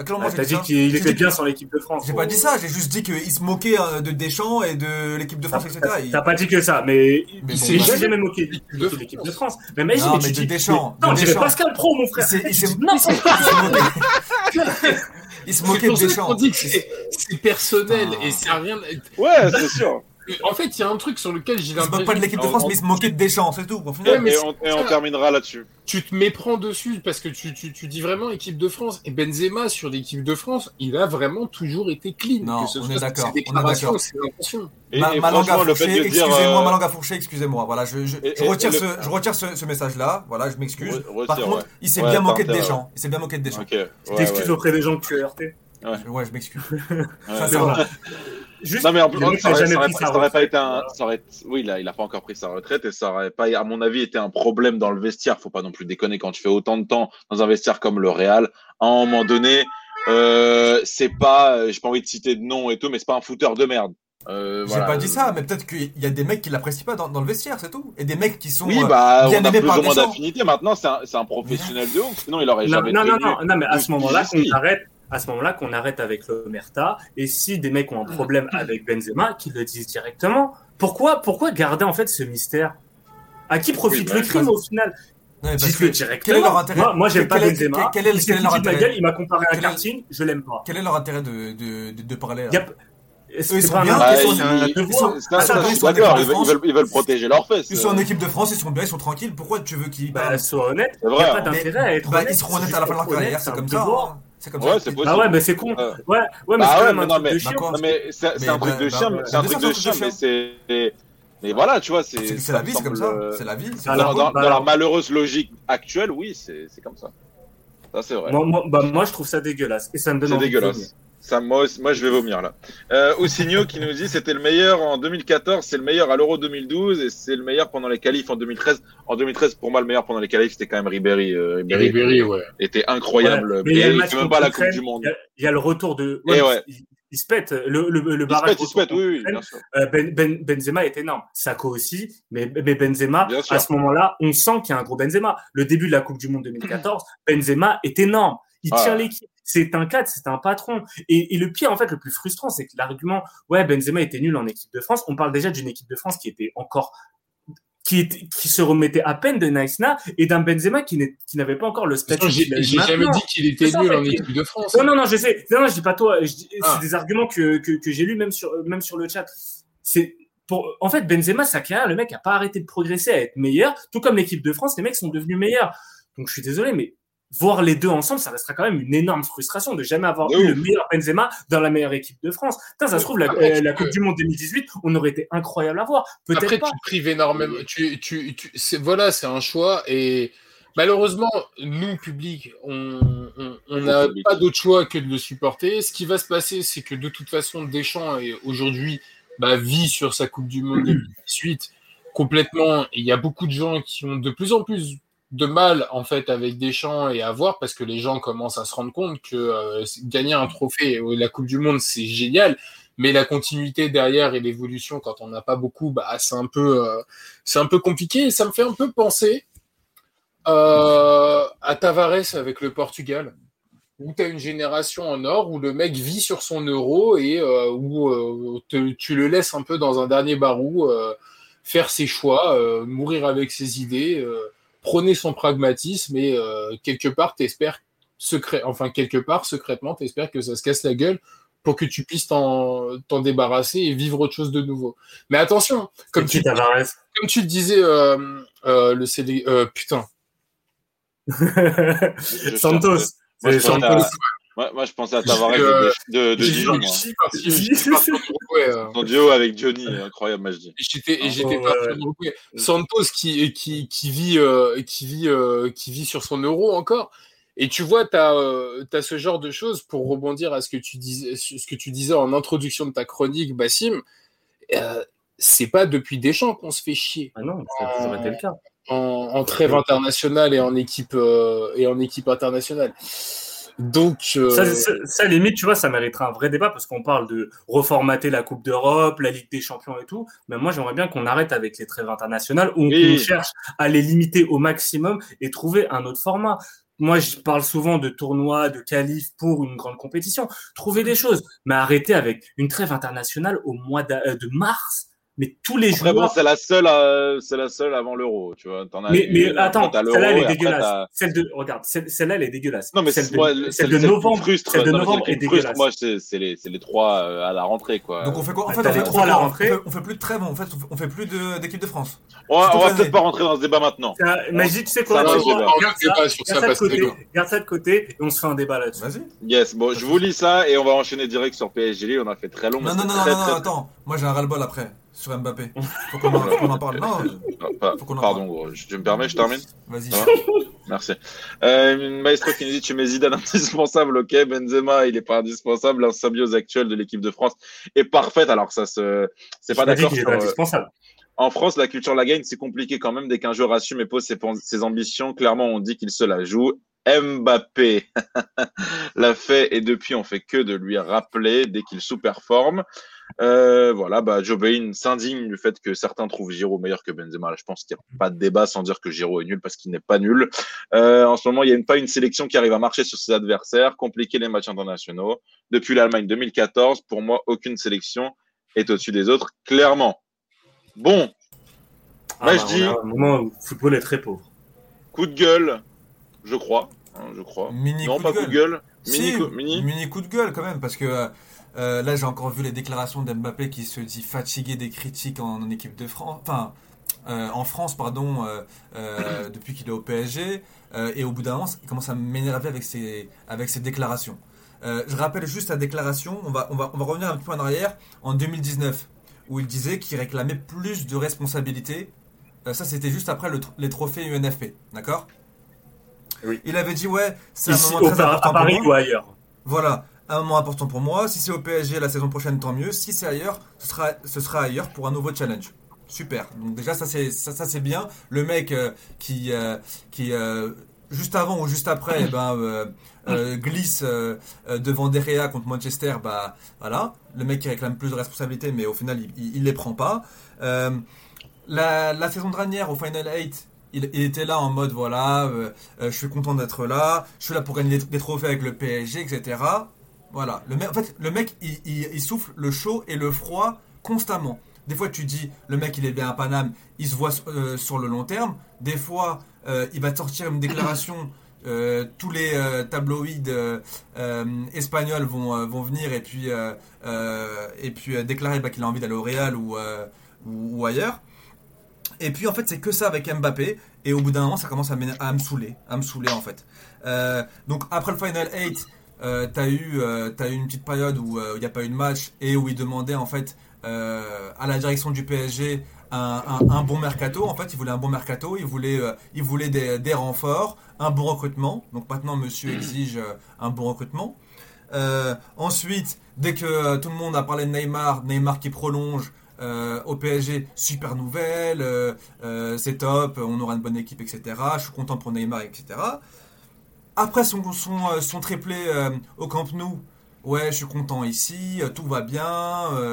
À quel moment Ah, j'ai T'as dit qu'il était bien que- sans l'équipe de France. J'ai pas dit ça, j'ai juste dit qu'il se moquait euh, de Deschamps et de l'équipe de T'as France, etc. t'as- Il- pas dit que ça, mais, Mais il bon, s'est bah, jamais moqué de l'équipe de France. Mais imagine, Non, mais mais tu de dis- Deschamps, Non, de Deschamps. Pascal Pro, mon frère. il s'est- Non, il se moquait- il se C'est moquait de Deschamps. qu'on dit que c'est c'est personnel et ça a rien. Ouais, c'est sûr. En fait, il y a un truc sur lequel j'ai Il se moque pas de l'équipe de France, en- mais il se moquait de Deschamps, c'est tout. Et, mais on, et on ça. terminera là-dessus. tu te méprends dessus parce que tu, tu, tu dis vraiment équipe de France et Benzema sur l'équipe de France, il a vraiment toujours été clean. Non, que ce on soit est d'accord, ses on est d'accord. Et, Ma, langue de dire. excusez-moi, euh, ma langue a fourché, excusez-moi. Voilà, je, je, Et- je et- retire, et ce, le- je retire ce, ce message-là. Voilà, je m'excuse. Re- Par retire, contre, ouais. il s'est Ouais, bien moqué de Deschamps. Il s'est bien moqué de Deschamps. Ouais, T'excuses auprès des gens que tu as heurtés. Ouais, je m'excuse. Juste, Non mais en plus, ça n'a aurait, ça aurait- pris sa ça aurait pas été un, ça aurait, oui, là, il a pas encore pris sa retraite et ça aurait pas, à mon avis, été un problème dans le vestiaire. Faut pas non plus déconner quand tu fais autant de temps dans un vestiaire comme le Real. À un moment donné, euh, c'est pas, euh, j'ai pas envie de citer de nom et tout, mais c'est pas un fouteur de merde. Euh, J'ai voilà. pas dit ça, mais peut-être qu'il y a des mecs qui l'apprécient pas dans, dans le vestiaire, c'est tout. Et des mecs qui sont. Oui, euh, bah, bien on a plus par ou moins d'affinité. Maintenant, c'est un, c'est un professionnel de ouf. Sinon, il aurait Non, jamais non, non, non, non, mais à ce moment-là, qu'on arrête, à ce moment-là, qu'on arrête avec l'Omerta. Et si des mecs ont un problème avec Benzema, qu'ils le disent directement. Pourquoi, pourquoi garder, en fait, ce mystère? À qui profite Oui, bah, le crime, au final? Non, que directement. quel est leur intérêt Moi, moi j'aime pas Quel est- Benzema. quel est- quel est leur intérêt gueule, il m'a comparé à Karting, je l'aime pas. Quel est leur intérêt de, de, de, de parler là C'est sont bien, Bah, ils ils- ils Ils veulent, ils ils protéger leurs fesses. Ils sont en équipe de France, ils sont bien, ils sont tranquilles. Pourquoi tu veux qu'ils Bah, sois honnête. C'est Il n'y vrai. a pas hein. d'intérêt à être Bah, honnête. ils seront honnêtes à la fin de leur carrière, c'est comme ça. C'est comme Ouais, ça. possible. Bah ouais, mais c'est con. Ouais. Ouais, ouais, mais Bah c'est ouais, un non, truc mais- de chien. D'accord. Non, mais c'est un truc bah, de bah, chien, bah, c'est un bah, truc de chien, mais c'est. Mais voilà, tu vois, c'est. C'est la vie, c'est comme ça. euh, C'est la vie. Dans, bah, la malheureuse logique actuelle, oui, c'est c'est comme ça. Ça, c'est vrai. Moi, moi, bah, moi, je trouve ça dégueulasse. Et ça me donne C'est dégueulasse. Ça, moi, aussi- moi, je vais vomir là. Euh, Osigno qui nous dit c'était le meilleur en 2014, c'est le meilleur à l'Euro 2012 et c'est le meilleur pendant les qualifs en 2013. En 2013, pour moi, le meilleur pendant les qualifs, c'était quand même Ribéry. Euh, Ribéry Ribéry, ouais. était incroyable. Ouais, mais il y a le match même pas la Coupe du Monde. Il y a- il y, a le retour de. Et ouais. il, il se pète. Le, le, le Il se barrage pète, il se pète, oui, bien sûr. Euh, ben, ben- Benzema est énorme. Sako aussi, mais, mais Benzema, Bien sûr. à ce moment-là, on sent qu'il y a un gros Benzema. Le début de la Coupe du Monde 2014, Benzema est énorme. Il Ah. tient l'équipe. C'est un cadre, c'est un patron. Et, et le pire, en fait, le plus frustrant, c'est que l'argument, ouais, Benzema était nul en équipe de France. On parle déjà d'une équipe de France qui était encore, qui était, qui se remettait à peine de Naïsna et d'un Benzema qui n'avait pas encore le statut. J'ai jamais dit qu'il était C'est en nul fait, en équipe de France. Non, non, non, je sais. Non, non, je dis pas toi. Dis- Ah. C'est des arguments que, que, que j'ai lus même sur, même sur le chat. C'est pour, en fait, Benzema, sa carrière, le mec a pas arrêté de progresser, à être meilleur. Tout comme l'équipe de France, les mecs sont devenus meilleurs. Donc, je suis désolé, mais voir les deux ensemble, ça restera quand même une énorme frustration de jamais avoir eu le meilleur Benzema dans la meilleure équipe de France. Putain, ça se trouve, la, Après, euh, peux- Coupe du Monde 2018, on aurait été incroyable à voir. Peut-être pas. tu prives énormément. Tu, tu, voilà, c'est un choix. Et malheureusement, nous, public, on n'a pas d'autre choix que de le supporter. Ce qui va se passer, c'est que de toute façon, Deschamps, est aujourd'hui, bah, vit sur sa Coupe du Monde 2018 complètement. Il y a beaucoup de gens qui ont de plus en plus de mal en fait avec Deschamps et à voir parce que les gens commencent à se rendre compte que euh, gagner un trophée euh, la Coupe du Monde c'est génial. Mais la continuité derrière et l'évolution quand on n'a pas beaucoup bah c'est un peu euh, c'est un peu compliqué. Et ça me fait un peu penser à Tavares avec le Portugal où tu as une génération en or où le mec vit sur son euro et où tu le laisses un peu dans un dernier barou faire ses choix, mourir avec ses idées, prôner son pragmatisme et euh, quelque part t'espères secret, enfin quelque part secrètement t'espères que ça se casse la gueule pour que tu puisses t'en t'en débarrasser et vivre autre chose de nouveau. Mais attention, comme tu, comme tu le disais, euh, euh, le CD, euh, putain, Santos. Moi, je pensais à Tavares Euh, de, de, de Dijon. Chi parce que j'étais euh, Son duo avec Johnny, incroyable, moi, je dis. J'étais Oh, j'étais ouais. Santos qui qui qui vit euh, qui vit euh, qui vit sur son euro encore. Et tu vois, tu as, ce genre de choses pour rebondir à ce que tu disais, ce que tu disais en introduction de ta chronique, Bassim. Euh, c'est pas depuis Deschamps qu'on se fait chier Ah non, ça a toujours été le cas. en, en trêve internationale et en équipe euh, et en équipe internationale. Donc euh, Ça, ça, ça, limite, tu vois, ça mériterait un vrai débat parce qu'on parle de reformater la Coupe d'Europe, la Ligue des Champions et tout. Mais moi, j'aimerais bien qu'on arrête avec les trêves internationales où Oui. on cherche à les limiter au maximum et trouver un autre format. Moi, je parle souvent de tournois, de qualifs pour une grande compétition. Trouver des choses, mais arrêter avec une trêve internationale au mois euh, de mars. Mais tous les Après, bon, joueurs. c'est la seule, euh, c'est la seule avant l'euro, tu vois. T'en as mais, attends, celle-là, elle est dégueulasse. Celle de, regarde, celle- celle-là, elle est dégueulasse. Non, mais celle de, moi, celle celle, de novembre, frustre, celle de novembre celle est frustre, dégueulasse. moi, c'est, c'est les, c'est les trois euh, à la rentrée, quoi. Donc on fait quoi En Ah, fait, on les fait, trois à la rentrée. on fait- plus de trêve, en fait, on fait- plus de- d'équipe de France. on va, on peut-être pas rentrer dans ce débat maintenant. Ça, Magic, tu sais quoi garde un débat ça, de côté, Pascal. garde ça de côté et on se fait un débat là-dessus. Vas-y. Yes, bon, je vous lis ça et on va enchaîner direct sur PSG. On a fait très long. Non, non, non, non, attends. Moi, j'ai un ras-le-bol après sur Mbappé. Faut qu'on en, parle. Non, Ah, pas- Faut qu'on en Pardon, gros. Je- Tu me permets, je termine vas-y. Merci. Euh, Maestro qui nous dit tu mets Zidane indispensable, ok. Benzema, il est pas indispensable. La symbiose actuelle de l'équipe de France est parfaite. Alors ça se, c'est pas d'accord sur. euh, indispensable. En France, la culture la gagne, c'est compliqué quand même. Dès qu'un joueur assume et pose ses ambitions, clairement, on dit qu'il se la joue. Mbappé l'a fait et depuis, on fait que de lui rappeler dès qu'il sous-performe. Euh, voilà, bah, Joe Bain s'indigne du fait que certains trouvent Giroud meilleur que Benzema. Là, je pense qu'il n'y a pas de débat sans dire que Giroud est nul parce qu'il n'est pas nul. Euh, en ce moment, il n'y a une- pas une sélection qui arrive à marcher sur ses adversaires, compliquer les matchs internationaux. Depuis l'Allemagne 2014, pour moi, aucune sélection est au-dessus des autres, clairement. Bon, Ah, bah, bah, je on dis- a un moment où le football est très pauvre. Coup de gueule, je crois. hein, je crois. Mini non, coup pas de coup de gueule. Mini, coup- mini. mini coup de gueule quand même, parce que euh, là j'ai encore vu les déclarations d'Mbappé qui se dit fatigué des critiques en, en équipe de France, enfin euh, en France pardon, euh, depuis qu'il est au PSG, et au bout d'un moment il commence à m'énerver avec ses avec ses déclarations. Je rappelle juste la déclaration, on va on va on va revenir un petit peu en arrière en 2019 où il disait qu'il réclamait plus de responsabilités. Ça c'était juste après le les trophées UNFP, d'accord? Oui. Il avait dit ouais c'est un Ici, moment très important à pour moi. ou ailleurs. Voilà, un moment important pour moi. Si c'est au PSG la saison prochaine, tant mieux. Si c'est ailleurs, ce sera, ce sera ailleurs pour un nouveau challenge. Super. Donc déjà ça c'est ça, ça, c'est bien. Le mec euh, qui euh, qui euh, juste avant ou juste après eh ben euh, euh, glisse euh, devant Derrea contre Manchester, bah voilà, le mec qui réclame plus de responsabilités, mais au final il, il, il les prend pas. La, la saison dernière au Final 8 il, était là en mode voilà, euh, euh, je suis content d'être là, je suis là pour gagner des, trophées avec le PSG, etc. Voilà, le mec, en fait, le mec, il, souffle le chaud et le froid constamment. Des fois, tu dis, le mec, il est bien à Paname, il se voit euh, sur le long terme. Des fois, il va sortir une déclaration. tous les euh, tabloïds espagnols vont, vont venir et puis, et puis déclarer bah, qu'il a envie d'aller au Real ou, ou ailleurs. Et puis en fait c'est que ça avec Mbappé et au bout d'un moment ça commence à, me saouler, à me saouler en fait. Euh, donc après le Final 8, euh, t'as eu, euh, t'as eu une petite période où euh, il n'y a pas eu de match et où il demandait en fait euh, à la direction du PSG un, bon mercato. En fait il voulait un bon mercato, il voulait, euh, il voulait des, des renforts, un bon recrutement. Donc maintenant monsieur exige un bon recrutement. Ensuite, dès que tout le monde a parlé de Neymar, Neymar qui prolonge euh, au PSG, super nouvelle, euh, euh, c'est top, on aura une bonne équipe, etc. Je suis content pour Neymar, etc. Après son, son, son triplé au Camp Nou, ouais, je suis content ici, tout va bien,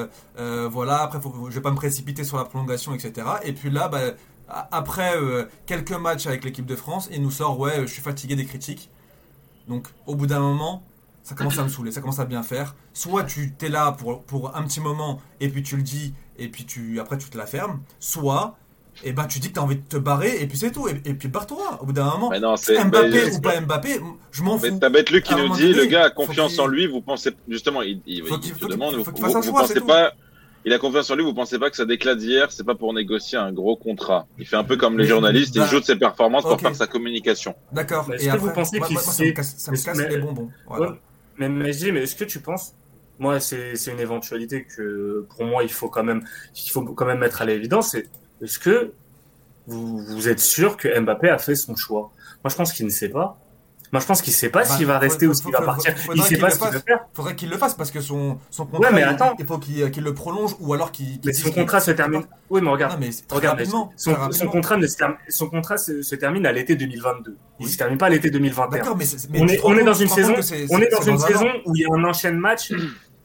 voilà, après faut, je vais pas me précipiter sur la prolongation, etc. Et puis là, bah, après quelques matchs avec l'équipe de France, il nous sort, ouais, je suis fatigué des critiques. Donc au bout d'un moment, ça commence à me saouler, ça commence à bien faire. Soit tu t'es là pour, pour un petit moment et puis tu le dis et puis tu après tu te la fermes. Soit et ben tu dis que tu as envie de te barrer et puis c'est tout. Et, et puis barre-toi. Au bout d'un moment, Mais non, c'est. Mbappé ou pas Mbappé, je m'en Mais fous. t'as bête Luc qui nous dit, donné, le gars a confiance en lui, vous pensez, justement, il, il, Faut il te demande, faut vous, vous choix, pensez tout. pas, il a confiance en lui, vous pensez pas que ça déclate d'hier, c'est pas pour négocier un gros contrat. Il fait un peu comme les journalistes, il bah, joue de ses performances pour faire sa communication. D'accord. Mais est-ce Et que après, vous pensez moi, qu'il moi, moi, ça me casse, ça me mais- casse mais- les bonbons. Voilà. Ouais. mais, mais, je dis, mais est-ce que tu penses Moi, c'est une éventualité que pour moi, il faut quand même, il faut quand même mettre à l'évidence. Est-ce que vous, vous êtes sûr que Mbappé a fait son choix? Moi, je pense qu'il ne sait pas. Moi, je pense qu'il sait pas Bah, s'il va rester faut- ou s'il va partir. Il sait qu'il pas ce qu'il veut faire. Faudrait qu'il le fasse parce que son, son contrat, mais il- attends. il, faut qu'il qu'il le prolonge ou alors qu'il Mais son contrat se termine. Oui, mais regarde. Non, mais Regarde, son, contrat, ne se, termine, son contrat se, se termine à l'été 2022. Il Oui. se termine pas à l'été 2021. D'accord, mais, mais on est, on est dans une saison, on est dans une saison où il y a un enchaînement de matchs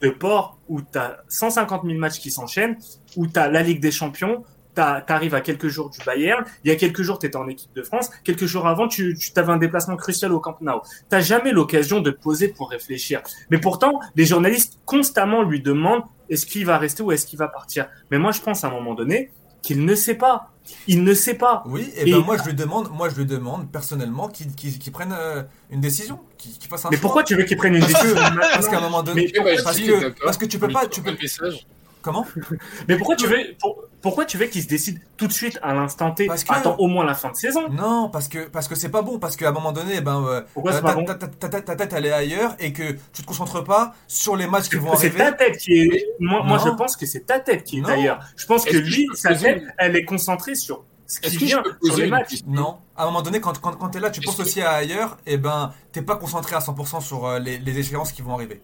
de port où tu as 150 000 matchs qui s'enchaînent, où tu la Ligue des Champions, tu arrives à quelques jours du Bayern, il y a quelques jours tu étais en équipe de France, quelques jours avant tu, tu avais un déplacement crucial au Camp Nou. Tu jamais l'occasion de poser pour réfléchir. Mais pourtant, les journalistes constamment lui demandent est-ce qu'il va rester ou est-ce qu'il va partir? Mais moi je pense à un moment donné qu'il ne sait pas. Il ne sait pas. Oui, et, Et- ben moi je lui demande, moi je lui demande personnellement qu'il prenne euh, une décision, qu'il qu'il fasse un Mais choix. pourquoi tu veux qu'il prenne une décision Parce qu'à un moment donné, Mais- Eh ben, parce que parce que tu peux pas, tu peux message. Comment? Mais pourquoi tu veux, pour- pourquoi tu veux qu'il se décide tout de suite à l'instant T? Parce que- Attends au moins la fin de saison. Non, parce que parce que c'est pas bon, parce qu'à un moment donné, eh ben euh, Pourquoi ta, c'est pas ta- bon? ta- ta- ta- ta tête elle est ailleurs et que tu te concentres pas sur les matchs qui vont C'est arriver. ta tête qui est. Moi, je pense que c'est ta tête qui est ailleurs. Je pense que lui, sa tête, elle est concentrée sur ce Est-ce qui que je vient sur les matchs. Non, à un moment donné, quand, quand, quand t'es là, tu penses que- aussi à ailleurs, et ben t'es pas concentré à 100% sur euh, les, les échéances qui vont arriver.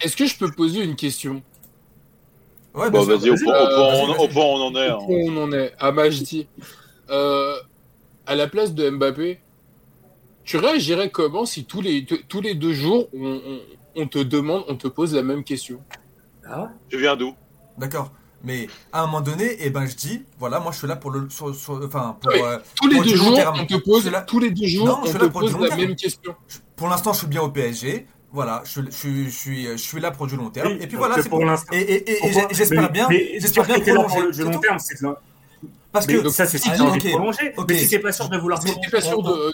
Est-ce que je peux poser une question? Ouais, Bon, vas-y, au point euh, point on en est. Au hein. point où on en est À Majdi. Euh, à la place de Mbappé, tu réagirais comment si tous les, tous les deux jours, on, on- on te demande, on te pose la même question? Ah ouais? Tu viens d'où? D'accord. Mais à un moment donné, eh ben je dis, voilà, moi je suis là pour le, sur, sur- enfin pour, Oui. euh, Tous les Pour deux jours, on te pose, là- tous les deux jours, Non, je on te pose la même question. pour l'instant je suis bien au PSG. Voilà, je, je, je, suis, je suis là pour du long terme. Oui, et puis voilà, c'est pour pour l'instant. Et, et, et- j'espère bien, j'espère bien prolonger. le, long terme, c'est Parce Mais que donc ça, c'est si Ah, t'as envie ok, de prolonger. ok. Mais si t'es pas sûr de vouloir Mais- prolonger. Pas sûr de.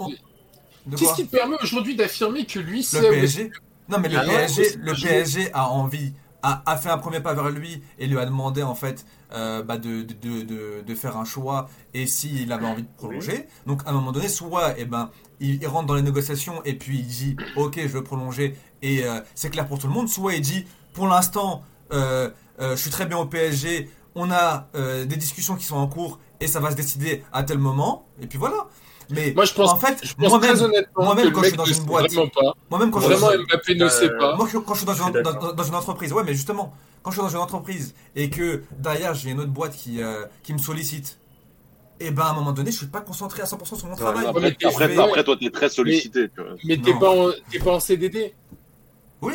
Qu'est-ce qui te permet aujourd'hui d'affirmer que lui, Le c'est PSG Non, mais le Ah le. PSG a envie, a, a fait un premier pas vers lui et lui a demandé en fait euh, bah, de, de, de, de- de faire un choix et s'il avait envie de prolonger. Donc à un moment donné, soit eh ben, il, il rentre dans les négociations et puis il dit ok je veux prolonger et euh, c'est clair pour tout le monde, soit il dit pour l'instant euh, je suis très bien au PSG, on a des discussions qui sont en cours et ça va se décider à tel moment et puis voilà. Mais Moi, je pense, en fait, je moi-même, moi-même, quand je suis dans ne une sait boîte, moi-même quand je suis Vraiment, dans- Mbappé ne sait Euh, pas. moi, quand je suis dans Je suis une, dans, d'accord. dans une entreprise, ouais, mais justement, quand je suis dans une entreprise et que derrière j'ai une autre boîte qui, euh, qui me sollicite, et ben à un moment donné, je suis pas concentré à 100% sur mon travail. Ouais, Après, mais t'es- après, toi, t'es très sollicité. tu. Mais t'es pas, en- t'es pas en CDD. Oui,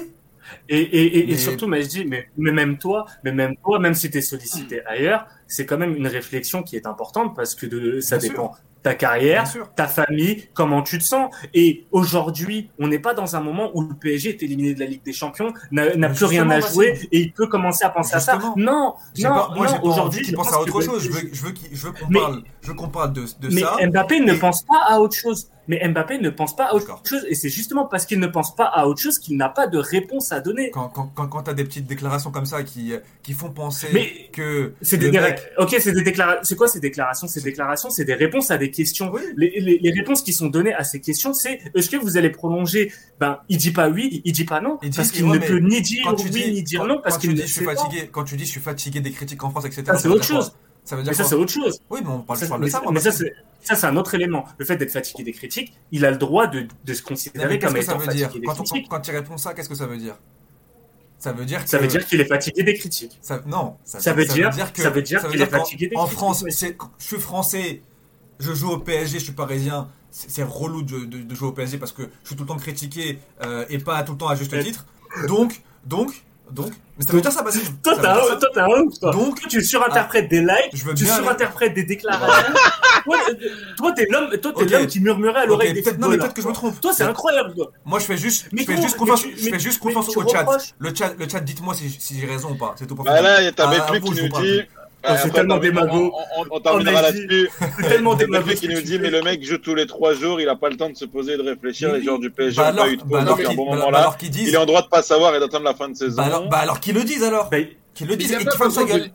Et, et, et, surtout, mais je dis, mais, mais même toi, mais même toi, même si tu es sollicité ailleurs, c'est quand même une réflexion qui est importante parce que de, ça Bien dépend ta carrière, ta famille, comment tu te sens. Et aujourd'hui, on n'est pas dans un moment où le PSG est éliminé de la Ligue des Champions, n'a plus rien à jouer et il peut commencer à penser à ça. Non, non, pas- moi, j'ai non, pas aujourd'hui, je pense à autre chose. Je veux, je qu'on parle, je veux qu'on parle de, de Mais ça. Mbappé ne pense pas à autre chose. Mais Mbappé ne pense pas à autre chose. Et c'est justement parce qu'il ne pense pas à autre chose qu'il n'a pas de réponse à donner. Quand, quand, quand, quand t'as des petites déclarations comme ça qui, qui font penser Mais que C'est des mec-. Ok, c'est des déclarations. C'est quoi ces déclarations? Ces déclarations, c'est des réponses à des questions. Oui. Les, les, les réponses qui sont données à ces questions, c'est est-ce que vous allez prolonger? Ben, il dit pas oui, il dit pas non, Il parce qu'il ne peut ni dire oui tu dis, ni dire non, parce quand tu qu'il dis ne je suis pas. fatigué, quand tu dis je suis fatigué des critiques en France, etc. Ça c'est autre quoi? chose. Ça veut dire Mais ça c'est autre chose. Oui, mais on parle, Ça, je parle de mais ça. ça- moi, mais ça c'est ça c'est un autre élément. Le fait d'être fatigué des critiques, il a le droit de, de se considérer comme étant fatigué des quand, on- critiques. quand tu réponds ça, qu'est-ce que ça veut dire Ça veut dire que Ça veut dire qu'il est fatigué des critiques. ça- non. Ça, Ça veut dire- que ça veut dire qu'il est fatigué des En critiques, France, mais- c'est- je suis français, je joue au PSG, je suis parisien. C'est c'est relou de, de- de jouer au PSG parce que je suis tout le temps critiqué euh, et pas tout le temps à juste Mais- titre. Donc, donc, donc. Mais ça veut dire ça, Basile. Toi t'as un, toi t'as un ouf, toi. Donc, Toi, tu surinterprètes des lives, je veux tu bien. surinterprètes des déclarations. toi, toi, t'es l'homme, toi, t'es Ok. l'homme qui murmurait à l'oreille des peut-être non, mais peut-être que je me trompe. Toi, c'est incroyable, toi. Moi, je fais juste, Mais je fais juste confiance, je fais juste confiance au chat. Le chat, le chat, dites-moi si, si j'ai raison ou pas. C'est tout pour Bah là, il y a ta Ah, Béflé vous, qui nous dit. Oh, c'est tellement démago. On, on- on terminera Oh, là-dessus. C'est tellement démago. Ce qui nous dit, mais le mec joue tous les trois jours, il a pas le temps de se poser et de réfléchir. Les joueurs du PSG Bah ont alors, pas eu de bah pause alors un bon bah moment alors- là. alors qu'ils disent. Il est en droit de pas savoir et d'attendre la fin de saison. Bah alors, bah qu'ils le disent alors. Bah, Qu'ils le disent et qu'ils fassent sa gueule.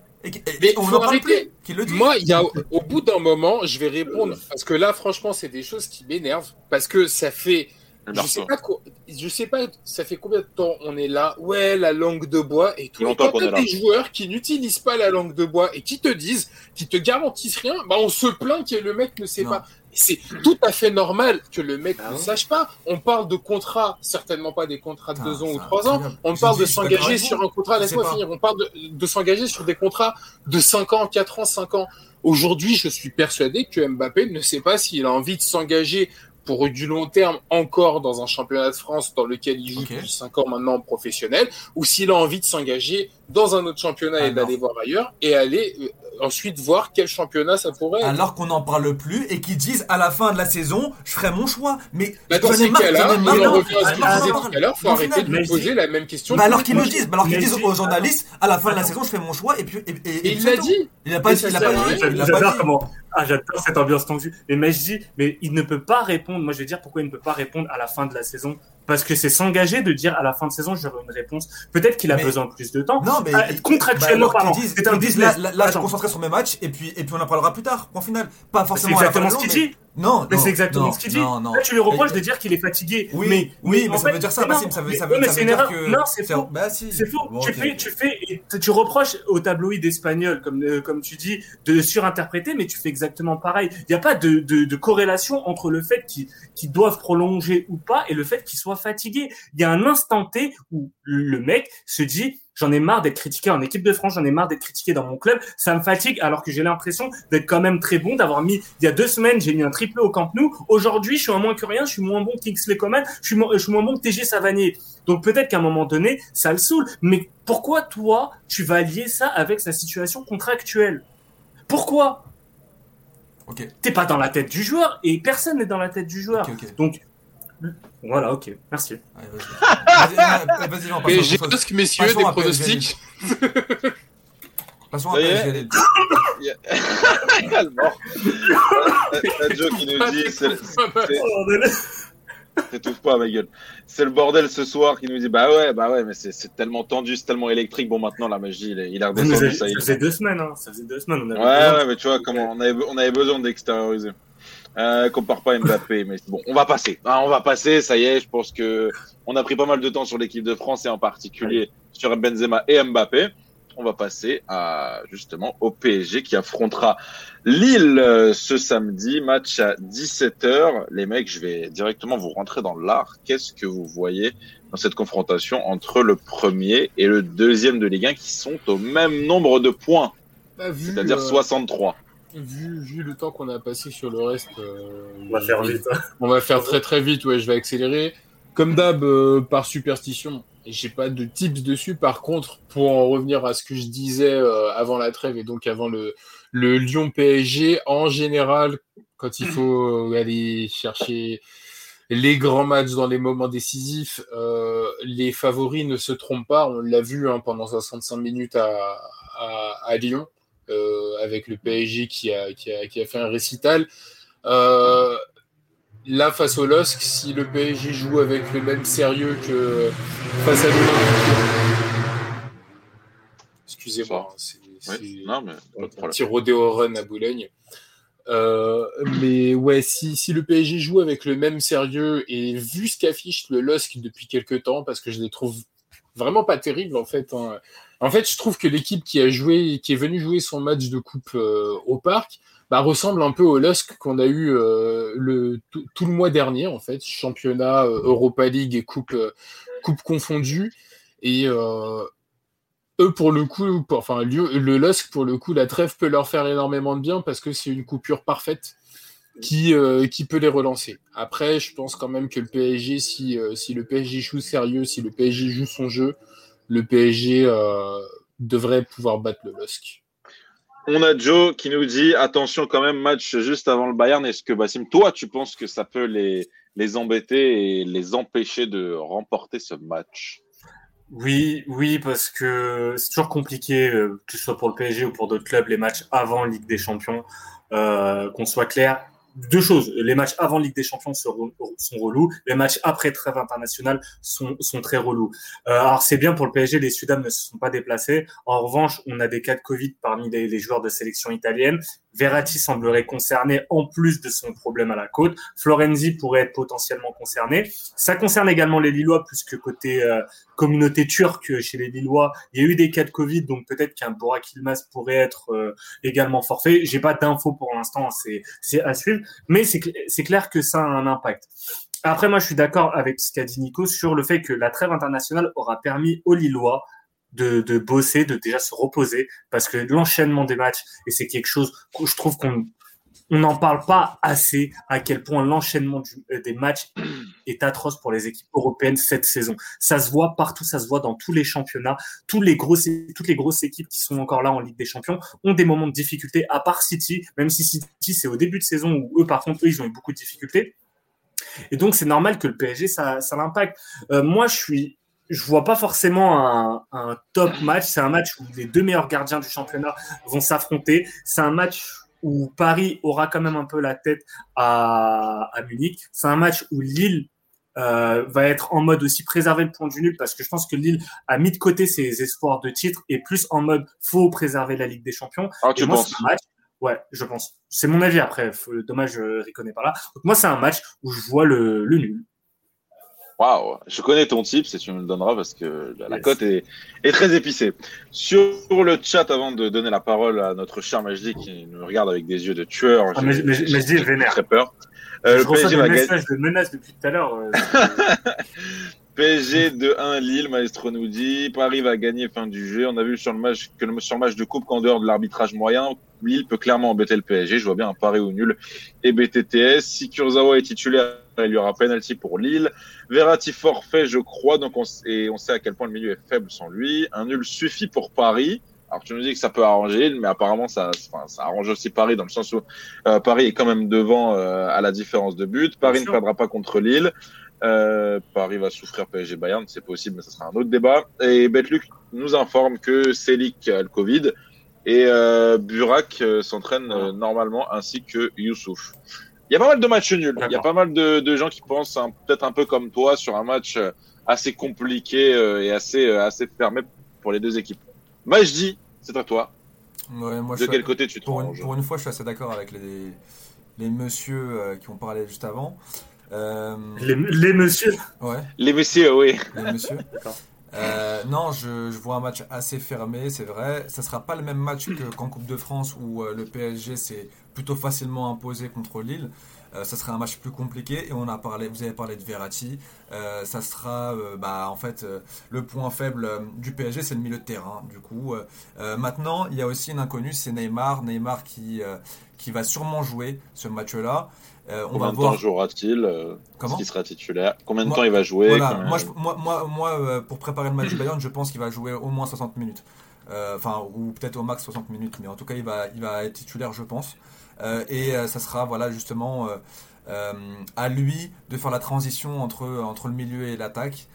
Mais on en parle plus. Le. Moi, y a, au bout d'un moment, je vais répondre parce que là, franchement, c'est des choses qui m'énervent parce que ça fait je sais pas quoi, je sais pas, ça fait combien de temps on est là? Ouais, la langue de bois et tout. Et quand t'as des joueurs qui n'utilisent pas la langue de bois et qui te disent, qui te garantissent rien, bah on se plaint que le mec ne sait pas. C'est tout à fait normal que le mec ah ne sache pas. On parle de contrats, certainement pas des contrats de deux ans ou trois ans. On parle de s'engager sur un contrat, laisse-moi finir. On parle de, de s'engager sur des contrats de cinq ans, quatre ans, cinq ans. Aujourd'hui, je suis persuadé que Mbappé ne sait pas s'il a envie de s'engager pour du long terme encore dans un championnat de France dans lequel il joue depuis 5 ans maintenant professionnel, ou s'il a envie de s'engager dans un autre championnat et d'aller voir ailleurs, et aller euh, ensuite voir quel championnat ça pourrait être. Alors qu'on n'en parle plus et qu'ils disent à la fin de la saison, je ferai mon choix. Mais bah dans ces cas-là, il revient à ce qu'il disait tout à l'heure, faut arrêter de lui poser la même question. Bah alors qu'ils le disent, alors qu'ils disent aux journalistes, à la fin de la saison, je fais mon choix et puis. Et, il l'a dit. Il n'a pas dit. J'adore comment. Ah, j'adore cette ambiance tendue. Mais je dis, mais il ne peut pas répondre. Moi, je vais dire pourquoi il ne peut pas répondre à la fin de la saison parce que c'est s'engager de dire à la fin de saison j'aurai une réponse. Peut-être qu'il a besoin de plus de temps. Non, mais ah, contractuellement bah, parlant, c'est un business. Là, là, je concentrerai sur mes matchs et puis et puis on en parlera plus tard. Point final. Pas forcément. C'est exactement ce qu'il dit. Non, mais c'est exactement ce qu'il dit. Non, non. Là, tu lui reproches de dire qu'il est fatigué. Oui, mais oui, mais, ça veut dire ça, Bassim. Ça veut, ça veut, ça veut dire que. Non, c'est faux. Bah, si. C'est faux. tu fais, tu fais, tu reproches au tabloïd espagnol, comme euh, comme tu dis, de surinterpréter, mais tu fais exactement pareil. Il n'y a pas de, de, de corrélation entre le fait qu'ils doivent prolonger ou pas et le fait qu'ils soient fatigués. Il y a un instant T où le mec se dit J'en ai marre d'être critiqué en équipe de France, j'en ai marre d'être critiqué dans mon club. Ça me fatigue alors que j'ai l'impression d'être quand même très bon, d'avoir mis, il y a deux semaines, j'ai mis un triplé au Camp Nou. Aujourd'hui, je suis un moins que rien, je suis moins bon que Kingsley Coman, je suis, je suis moins bon que TG Savanier. Donc peut-être qu'à un moment donné, ça le saoule. Mais pourquoi toi, tu vas lier ça avec sa situation contractuelle? Pourquoi? Ok. T'es pas dans la tête du joueur et personne n'est dans la tête du joueur. Donc voilà, ok, merci. Mais j'ai presque, messieurs, des pronostics. Passons à PSG. Calmement. Un Joe qui nous dit. T'étouffes pas, ma gueule. C'est le bordel ce soir qui nous dit Bah ouais, bah ouais, mais c'est tellement tendu, c'est tellement électrique. Bon, maintenant, la magie, il, il a redescendu. Ça, ça, faisait deux semaines, hein. Ça faisait deux semaines. On avait ouais, ouais, mais tu vois, comment on avait, on avait besoin d'extérioriser. Euh, compare pas Mbappé, mais bon, on va passer. Ah, on va passer, ça y est. Je pense que on a pris pas mal de temps sur l'équipe de France et en particulier sur Benzema et Mbappé. On va passer à justement au PSG qui affrontera Lille euh, ce samedi, match à 17h. Les mecs, je vais directement vous rentrer dans l'art. Qu'est-ce que vous voyez dans cette confrontation entre le premier et le deuxième de Ligue 1 qui sont au même nombre de points, bah, c'est-à-dire 63 euh, vu, vu le temps qu'on a passé sur le reste, euh, on va faire vite. Hein. On va faire très très vite. Ouais, je vais accélérer. Comme d'hab, euh, par superstition, j'ai pas de tips dessus. Par contre, pour en revenir à ce que je disais euh, avant la trêve et donc avant le, le Lyon PSG, en général, quand il faut aller chercher les grands matchs dans les moments décisifs, les favoris ne se trompent pas. On l'a vu hein, pendant 65 minutes à, à, à Lyon. Euh, avec le PSG qui a, qui a, qui a fait un récital. Euh, là, face au LOSC, si le PSG joue avec le même sérieux que face à. Excusez-moi, c'est un petit rodéo run à Boulogne. Euh, mais ouais, si, si le PSG joue avec le même sérieux et vu ce qu'affiche le LOSC depuis quelques temps, parce que je les trouve vraiment pas terribles en fait. Hein, en fait, je trouve que l'équipe qui a joué, qui est venue jouer son match de coupe euh, au parc, bah, ressemble un peu au LUSK qu'on a eu euh, le, tout, le mois dernier, en fait, championnat, euh, Europa League et coupe, coupe confondue. Et eux, pour le coup, enfin, le LUSK, pour le coup, la trêve peut leur faire énormément de bien parce que c'est une coupure parfaite qui, qui peut les relancer. Après, je pense quand même que le PSG, si, si le PSG joue sérieux, si le PSG joue son jeu, le PSG euh, devrait pouvoir battre le LOSC. On a Joe qui nous dit attention quand même match juste avant le Bayern. Est-ce que Bassim, toi, tu penses que ça peut les, les embêter et les empêcher de remporter ce match? Oui, oui, parce que c'est toujours compliqué, euh, que ce soit pour le PSG ou pour d'autres clubs, les matchs avant Ligue des Champions. Euh, qu'on soit clair, deux choses. Les matchs avant Ligue des Champions sont, relous. Les matchs après trêve internationale sont, sont très relous. Euh, alors c'est bien pour le PSG, les Sudam ne se sont pas déplacés. En revanche, on a des cas de Covid parmi les, les joueurs de sélection italienne. Verratti semblerait concerné en plus de son problème à la côte. Florenzi pourrait être potentiellement concerné. Ça concerne également les Lillois, puisque côté euh, communauté turque chez les Lillois, il y a eu des cas de Covid, donc peut-être qu'un Borak Ilmaz pourrait être euh, également forfait. J'ai pas d'infos pour l'instant, c'est c'est à suivre, mais c'est clair que ça a un impact. Après, moi, je suis d'accord avec ce qu'a dit Nico sur le fait que la trêve internationale aura permis aux Lillois de, de bosser, de déjà se reposer, parce que l'enchaînement des matchs, et c'est quelque chose que je trouve qu'on on n'en parle pas assez à quel point l'enchaînement euh, des matchs est atroce pour les équipes européennes cette saison. Ça se voit partout, ça se voit dans tous les championnats. Tous les grosses, toutes les grosses équipes qui sont encore là en Ligue des Champions ont des moments de difficulté, à part City, même si City, c'est au début de saison où eux, par contre, eux, ils ont eu beaucoup de difficultés. Et donc, c'est normal que le PSG, ça, ça l'impacte. Euh, moi, je suis, je vois pas forcément un, un top match. C'est un match où les deux meilleurs gardiens du championnat vont s'affronter. C'est un match où Paris aura quand même un peu la tête à, à Munich. C'est un match où Lille euh, va être en mode aussi préserver le point du nul parce que je pense que Lille a mis de côté ses espoirs de titre et plus en mode faut préserver la Ligue des Champions. Ah, tu et moi, penses? c'est un match, ouais, je pense. C'est mon avis après. Dommage, je reconnais pas là. Donc moi, c'est un match où je vois le, le nul. Waouh, je connais ton type, si tu me le donneras parce que la, Yes. cote est, est très épicée. Sur le chat, avant de donner la parole à notre cher Majdi qui nous regarde avec des yeux de tueur, Ah, dis j'ai vénère. très peur. Euh, je le PSG des va gagner. messages de menaces depuis tout à l'heure. euh, PSG 2-1 Lille, Maestro nous dit. Paris va gagner fin du jeu. On a vu sur le match que le, sur le match de coupe qu'en dehors de l'arbitrage moyen, Lille peut clairement embêter le PSG. Je vois bien un pari au nul et BTTS. Si Kurzawa est titulaire, il y aura penalty pour Lille. Verratti forfait, je crois. Donc on, et on sait à quel point le milieu est faible sans lui. Un nul suffit pour Paris. Alors tu nous dis que ça peut arranger Lille, mais apparemment ça, enfin, ça arrange aussi Paris dans le sens où euh, Paris est quand même devant euh, à la différence de but. Paris ne perdra pas contre Lille. Euh, Paris va souffrir PSG Bayern, c'est possible, mais ça sera un autre débat. Et Betluc nous informe que Selik a le Covid et euh, Burak euh, s'entraîne euh, normalement ainsi que Youssouf. Il y a pas mal de matchs nuls. Il y a D'accord. pas mal de, de gens qui pensent hein, peut-être un peu comme toi sur un match euh, assez compliqué euh, et assez euh, assez fermé pour les deux équipes. Majdi, c'est à toi. Ouais, moi, je De suis- quel côté tu te pour, une, ranges pour une fois, je suis assez d'accord avec les, les messieurs euh, qui ont parlé juste avant. Euh, les, les messieurs. ouais, Les messieurs, oui. les messieurs. Euh, non, je, vois un match assez fermé, c'est vrai. Ça sera pas le même match que- qu'en Coupe de France où euh, le PSG s'est plutôt facilement imposé contre Lille. Euh, ça sera un match plus compliqué et on a parlé, vous avez parlé de Verratti. Euh, ça sera, bah, en fait, le point faible du PSG, c'est le milieu de terrain. Du coup, maintenant, il y a aussi une inconnue, c'est Neymar. Neymar qui, qui va sûrement jouer ce match-là. Euh, on Combien va de voir temps jouera-t-il euh, comment. Qu'il sera titulaire? Combien de Moi- temps il va jouer? Voilà, Combien- moi, je- moi, moi, moi, euh, pour préparer le match du Bayern, je pense qu'il va jouer au moins 60 minutes. Euh, Enfin, ou peut-être au max 60 minutes, mais en tout cas, il va, il va être titulaire, je pense. Et ça sera, voilà, justement, à lui de faire la transition entre, entre le milieu et l'attaque.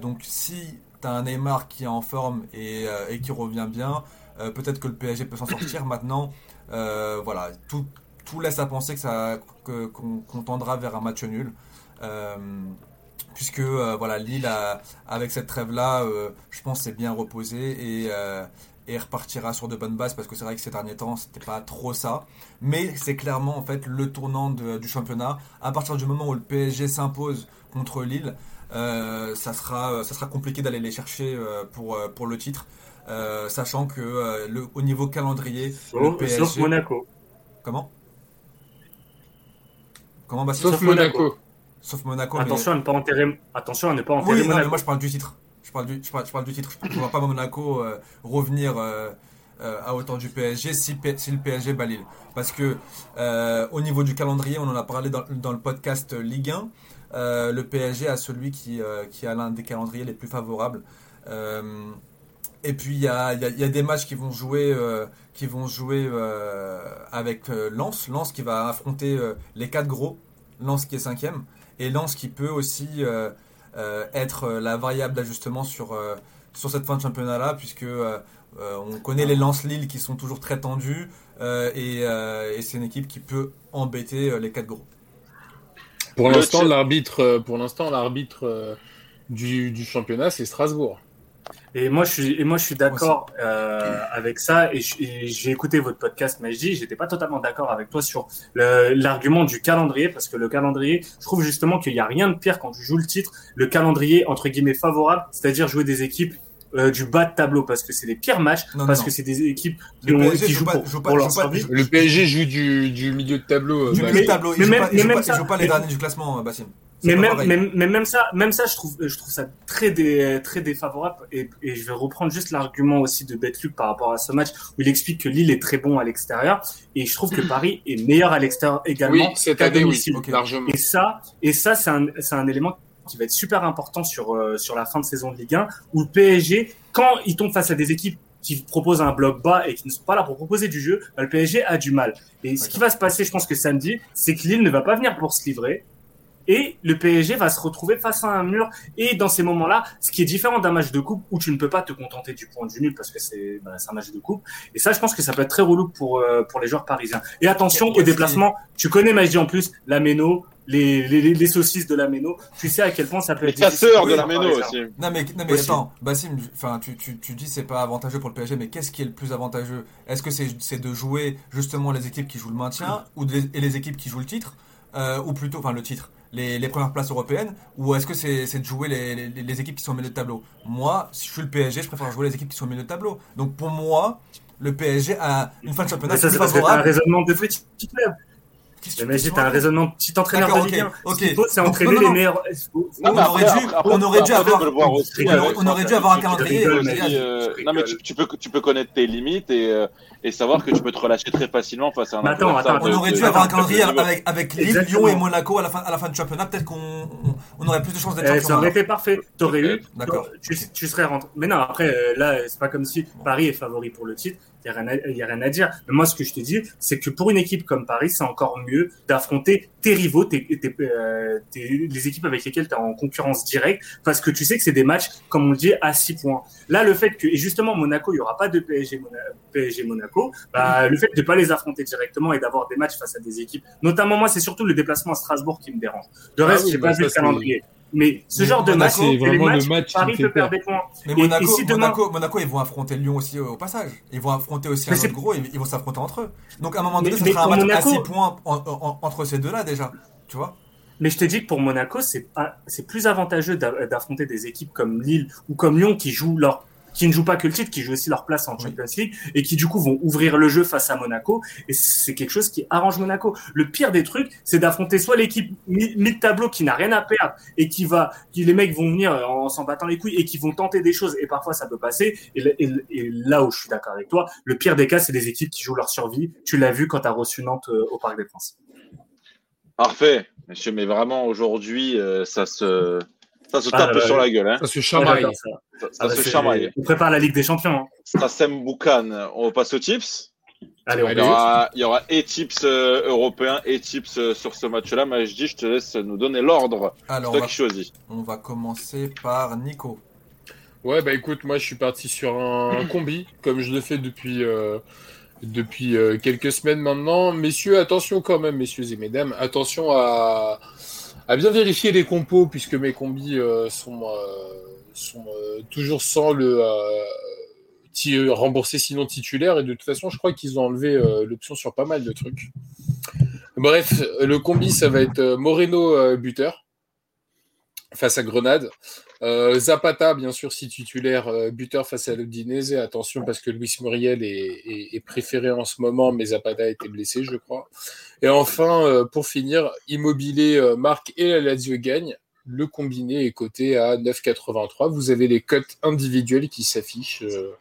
Donc, si tu as un Neymar qui est en forme et, et qui revient bien, peut-être que le PSG peut s'en sortir. Maintenant, voilà, tout, tout laisse à penser que ça, qu'on tendra vers un match nul. Euh, puisque euh, voilà Lille a- avec cette trêve là je pense c'est bien reposé et, euh, et repartira sur de bonnes bases parce que c'est vrai que ces derniers temps c'était pas trop ça mais c'est clairement en fait le tournant de- du championnat à partir du moment où le PSG s'impose contre Lille euh, ça sera ça sera compliqué d'aller les chercher euh, pour euh, pour le titre euh, sachant que euh, le, au niveau calendrier le PSG sauf Monaco. comment? Comment Bastien Sauf Sauf Monaco. Monaco. sauf Monaco mais- Attention à ne pas enterrer, attention à ne pas enterrer oui, non, mais moi je parle du titre. Je parle du, je parle, je parle du titre. Je ne vois pas Monaco euh, revenir euh, euh, à hauteur du PSG si, P- si le PSG bat Lille. Parce que euh, au niveau du calendrier, on en a parlé dans, dans le podcast Ligue 1. euh, le PSG a celui qui, euh, qui a l'un des calendriers les plus favorables. Et puis il y a, il y a- il y a des matchs qui vont jouer, euh, qui vont jouer euh, avec euh, Lens. Lens qui va affronter euh, les quatre gros. Lens qui est cinquième. Et Lens qui peut aussi euh, euh, être la variable d'ajustement sur, euh, sur cette fin de championnat-là, puisque euh, euh, on connaît les Lens-Lille qui sont toujours très tendus, euh, et, euh, et c'est une équipe qui peut embêter euh, les quatre gros. Pour l'instant, l'arbitre, pour l'instant, l'arbitre du, du championnat, c'est Strasbourg. Et moi, je suis, et moi, je suis d'accord euh, avec ça. Et je- j'ai écouté votre podcast, Majdi. J'étais pas totalement d'accord avec toi sur l'argument du calendrier, parce que le calendrier, je trouve justement qu'il y a rien de pire quand tu joues le titre, le calendrier entre guillemets favorable, c'est-à-dire jouer des équipes euh, du bas de tableau, parce que c'est les pires matchs, Non, parce non. que c'est des équipes qui, Le ont- PSG qui joue jouent pas- pour, joue pas- pour leur joue pas- survie. Le PSG joue du, du milieu de tableau. euh, Du bah, milieu de tableau, il mais joue même- pas, mais joue pas les derniers du classement, Bassim. C'est Mais même, mais, mais même ça, même ça, je trouve, je trouve ça très dé, très défavorable. Et, et je vais reprendre juste l'argument aussi de Betluc par rapport à ce match où il explique que Lille est très bon à l'extérieur et je trouve que Paris est meilleur à l'extérieur oui, également cette qu'à année, oui, domicile. Ok. largement. Et ça, et ça, c'est un, c'est un élément qui va être super important sur euh, sur la fin de saison de Ligue 1 où le PSG, quand il tombe face à des équipes qui proposent un bloc bas et qui ne sont pas là pour proposer du jeu, bah, le PSG a du mal. Et ce qui va se passer, je pense que samedi, c'est que Lille ne va pas venir pour se livrer. Et le PSG va se retrouver face à un mur. Et dans ces moments-là, ce qui est différent d'un match de coupe où tu ne peux pas te contenter du point du nul parce que c'est bah, c'est un match de coupe. Et ça, je pense que ça peut être très relou pour euh, pour les joueurs parisiens. Et attention Qu'est-ce au déplacement. Tu connais Majdi en plus, la Méno, les, les, les saucisses de la Méno. Tu sais à quel point ça peut Les être difficile casseurs de les la joueurs méno parisiens. aussi. Non mais, non mais Aussi. attends, Bassim, enfin tu, tu, tu dis c'est pas avantageux pour le PSG, mais qu'est-ce qui est le plus avantageux? Est-ce que c'est c'est de jouer justement les équipes qui jouent le maintien ou de les- et les équipes qui jouent le titre? Euh, ou plutôt enfin le titre, les, les premières places européennes ou est-ce que c'est c'est de jouer les, les, les équipes qui sont au milieu de tableau? Moi, si je suis le PSG, je préfère jouer les équipes qui sont au milieu de tableau. Donc pour moi, le PSG a une fin de championnat Mais ça, plus c'est parce que t'as un favorable. raisonnement de petit club. Qu'est-ce que Mais t'as un raisonnement de petit entraîneur de Ligue 1. ok, ok. Ce qu'il faut, c'est entraîner non, non, les meilleurs. Non, On aurait dû- après- on aurait dû après, avoir- aussi on aurait- on aurait dû avoir un calendrier, euh, euh, Non, mais tu peux, tu peux connaître tes limites et, euh, et savoir que tu peux te relâcher très facilement face à un attends, adversaire attends, de- On aurait dû avoir un calendrier avec, avec Lille, Exactement. Lyon et Monaco à la fin, à la fin du championnat. Peut-être qu'on on, on aurait plus de chances d'être Eh, champion. ça aurait été parfait. T'aurais eu. D'accord. Tu, tu serais rentré. Mais non, après, euh, là, c'est pas comme si Paris est favori pour le titre. Il y a a rien à dire. Mais moi, ce que je te dis, c'est que pour une équipe comme Paris, c'est encore mieux d'affronter tes rivaux, tes, tes, euh, tes- les équipes avec lesquelles tu es en concurrence directe, parce que tu sais que c'est des matchs, comme on le dit, à 6 points. Là, le fait que, et justement, Monaco, il y aura pas de PSG, Mona- PSG Monaco, bah, le fait de pas les affronter directement et d'avoir des matchs face à des équipes, notamment moi, c'est surtout le déplacement à Strasbourg qui me dérange. De Ah reste, oui, j'ai bah pas ça, vu le calendrier. Mais ce genre de Monaco, match, c'est c'est les vraiment le matchs, match qui Paris peut perdre des points. Mais Et- Monaco, et si demain- Monaco, Monaco, ils vont affronter Lyon aussi au, au passage. Ils vont affronter aussi Mais un c'est- autre gros. Ils, ils vont s'affronter entre eux. Donc à un moment Mais- donné, ce mais sera un match Monaco- à 6 points en- en- entre ces deux-là déjà. Tu vois? Mais je te dis que pour Monaco, c'est plus avantageux d'a- d'affronter des équipes comme Lille ou comme Lyon qui jouent leur qui ne jouent pas que le titre, qui jouent aussi leur place en. Champions League et qui du coup vont ouvrir le jeu face à Monaco. Et c'est quelque chose qui arrange Monaco. Le pire des trucs, c'est d'affronter soit l'équipe mi- mid-tableau qui n'a rien à perdre et qui va, qui les mecs vont venir en s'en battant les couilles et qui vont tenter des choses et parfois ça peut passer. Et, le- et- et là où je suis d'accord avec toi, le pire des cas, c'est des équipes qui jouent leur survie. Tu l'as vu quand tu as reçu Nantes euh, au Parc des Princes. Parfait, monsieur, mais vraiment aujourd'hui, euh, ça se, ça se Ah, tape là, sur la gueule. Hein. Ça se chamaille. ça. Ça, ça Ah bah, se chamaille. On prépare la Ligue des Champions. hein. Strassem Boucan, on passe aux tips. Allez, on Il y aura, il y aura et tips euh, européens et tips euh, sur ce match-là. Mais je dis, je te laisse nous donner l'ordre. Alors, on toi va, qui choisis. on va commencer par Nico. Ouais, bah écoute, moi je suis parti sur un combi, comme je le fais depuis, euh, depuis euh, quelques semaines maintenant. Messieurs, attention quand même, messieurs et mesdames, attention à, à bien vérifier les compos, puisque mes combis euh, sont, euh, euh, toujours sans le remboursé sinon titulaire, et de toute façon, je crois qu'ils ont enlevé l'option sur pas mal de trucs. Bref, le combi, ça va être Moreno buteur face à Grenade. Zapata, bien sûr, si titulaire, buteur face à l'Udinese. Attention, parce que Luis Muriel est préféré en ce moment, mais Zapata a été blessé, je crois. Et enfin, euh, pour finir, Immobilier euh, marque et la Lazio gagne. Le combiné est coté à 9,83. Vous avez les cotes individuelles qui s'affichent euh,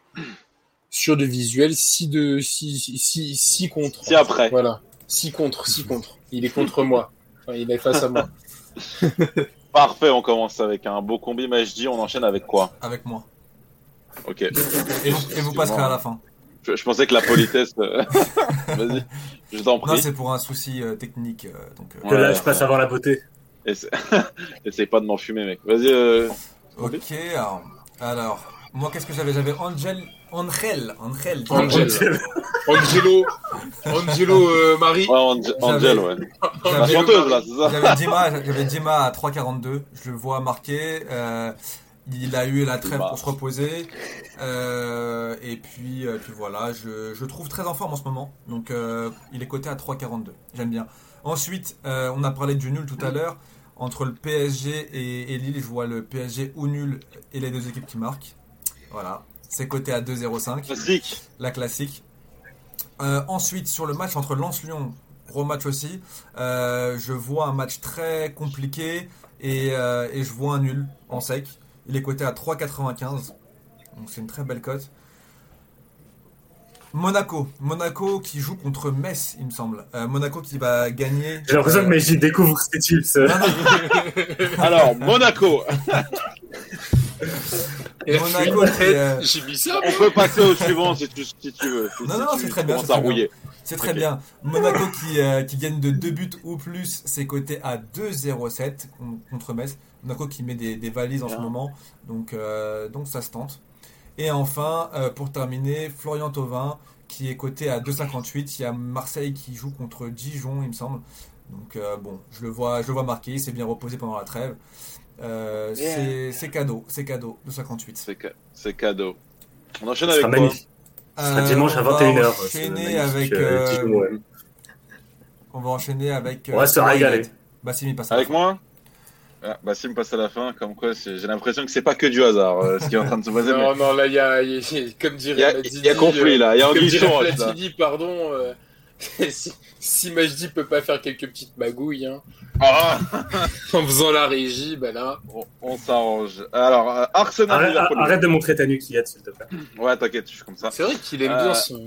sur le visuel. 6 de 6, 6, 6 contre. Si après. Voilà. 6 contre, 6 contre. Il est contre moi. Enfin, il est face à moi. Parfait, on commence avec un beau combi. Mais je dis, on enchaîne avec quoi? Avec moi. Ok. Et vous, et vous passerez à la fin. Je, je pensais que la politesse. euh, Vas-y, je t'en Non, prie. c'est pour un souci euh, technique. euh, donc, euh, Que là, je passe avant la beauté. Essaye pas de m'enfumer, mec. Vas-y. euh, Ok, alors, alors, moi qu'est-ce que j'avais? J'avais Angel, Angel, Angel. Angel. Angelo, Angelo euh, Marie. Ouais, Ange- Angel, ouais. La J'avais- chanteuse, là, c'est ça? J'avais Dima, j'avais Dima à 3,42. Je le vois marqué. Euh, Il a eu la trêve pour se reposer. Euh, et puis, euh, puis voilà, je, je trouve très en forme en ce moment. Donc euh, il est coté à 3,42. J'aime bien. Ensuite, euh, on a parlé du nul tout à l'heure. Entre le PSG et, et Lille, je vois le PSG ou nul et les deux équipes qui marquent. Voilà. C'est coté à 2,05 Classique. la classique. Ensuite, sur le match entre Lens-Lyon, gros match aussi, je vois un match très compliqué et, et je vois un nul en sec. Il est coté à 3,95. Donc c'est une très belle cote. Monaco. Monaco qui joue contre Metz, il me semble. Euh, Monaco qui va gagner. J'ai l'impression euh, que Meiji découvre ces tips. Alors, Monaco. Monaco euh, J'ai mis ça. On peut passer au suivant si tu, si tu veux. Si- Non, si non, c'est très bien, c'est très bien. rouiller. C'est très Ok. bien. Monaco qui, euh, qui gagne de 2 buts ou plus, c'est coté à 2,07 con- contre Metz. Qui met des, des valises en ce Bien. moment, donc, euh, donc ça se tente. Et enfin, euh, pour terminer, Florian Thauvin qui est coté à 2,58. Il y a Marseille qui joue contre Dijon, il me semble. Donc euh, bon, je le vois, je le vois marqué, il s'est bien reposé pendant la trêve. Euh, Yeah. c'est- cadeau, c'est cadeau, 2,58. C'est ca- C'est cadeau. On enchaîne avec quoi dimanche à Euh, on va 21h. enchaîner avec, euh, On va enchaîner avec. On va se régaler. La Avec moi? Ah, Bassim passe à la fin, comme quoi j'ai l'impression que c'est pas que du hasard euh, ce qui est en train de se passer. mais Non, non, là, il y a, il y a- comme dirait il y a conflit là, il y a anguille là. Platini, pardon, euh, si, si Majdi peut pas faire quelques petites magouilles hein, Ah, en faisant la régie, bah là. on on s'arrange. Alors, euh, Arsenal Arrête, de montrer ta nuque, s'il te plaît. Ouais, t'inquiète, je suis comme ça. C'est vrai qu'il aime Euh, bien son.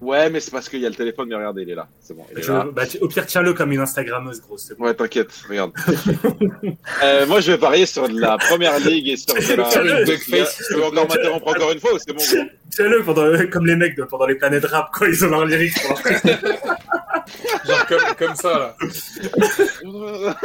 Ouais, mais c'est parce qu'il y a le téléphone, mais regardez, il est là. C'est bon, il est Tu- là. bah, tu- au pire, tiens-le comme une Instagrammeuse, gros. c'est bon. Ouais, t'inquiète, regarde. euh, moi, je vais parier sur de la première ligue et sur de la. Duckface. veux encore m'interrompre encore une fois ou c'est bon Tiens-le pendant- comme les mecs de- pendant les planètes rap quand ils ont leur lyrique. pour leur- Genre comme, comme ça, là.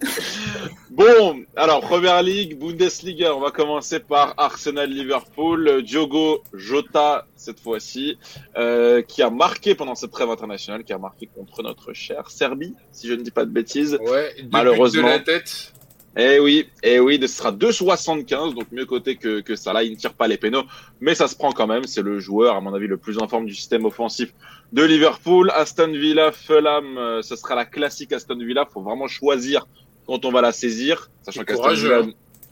Bon, alors première ligue, Bundesliga, on va commencer par Arsenal-Liverpool. Diogo Jota cette fois-ci, euh, qui a marqué pendant cette trêve internationale, qui a marqué contre notre chère Serbie, si je ne dis pas de bêtises. Ouais, deux buts Malheureusement. de la tête. Eh oui, eh oui, ce sera 2,75, donc mieux côté que, que ça. Là, il ne tire pas les pénaux, mais ça se prend quand même. C'est le joueur, à mon avis, le plus en forme du système offensif de Liverpool. Aston Villa, Fulham, euh, ce sera la classique Aston Villa. Faut vraiment choisir quand on va la saisir, sachant qu'Aston Villa,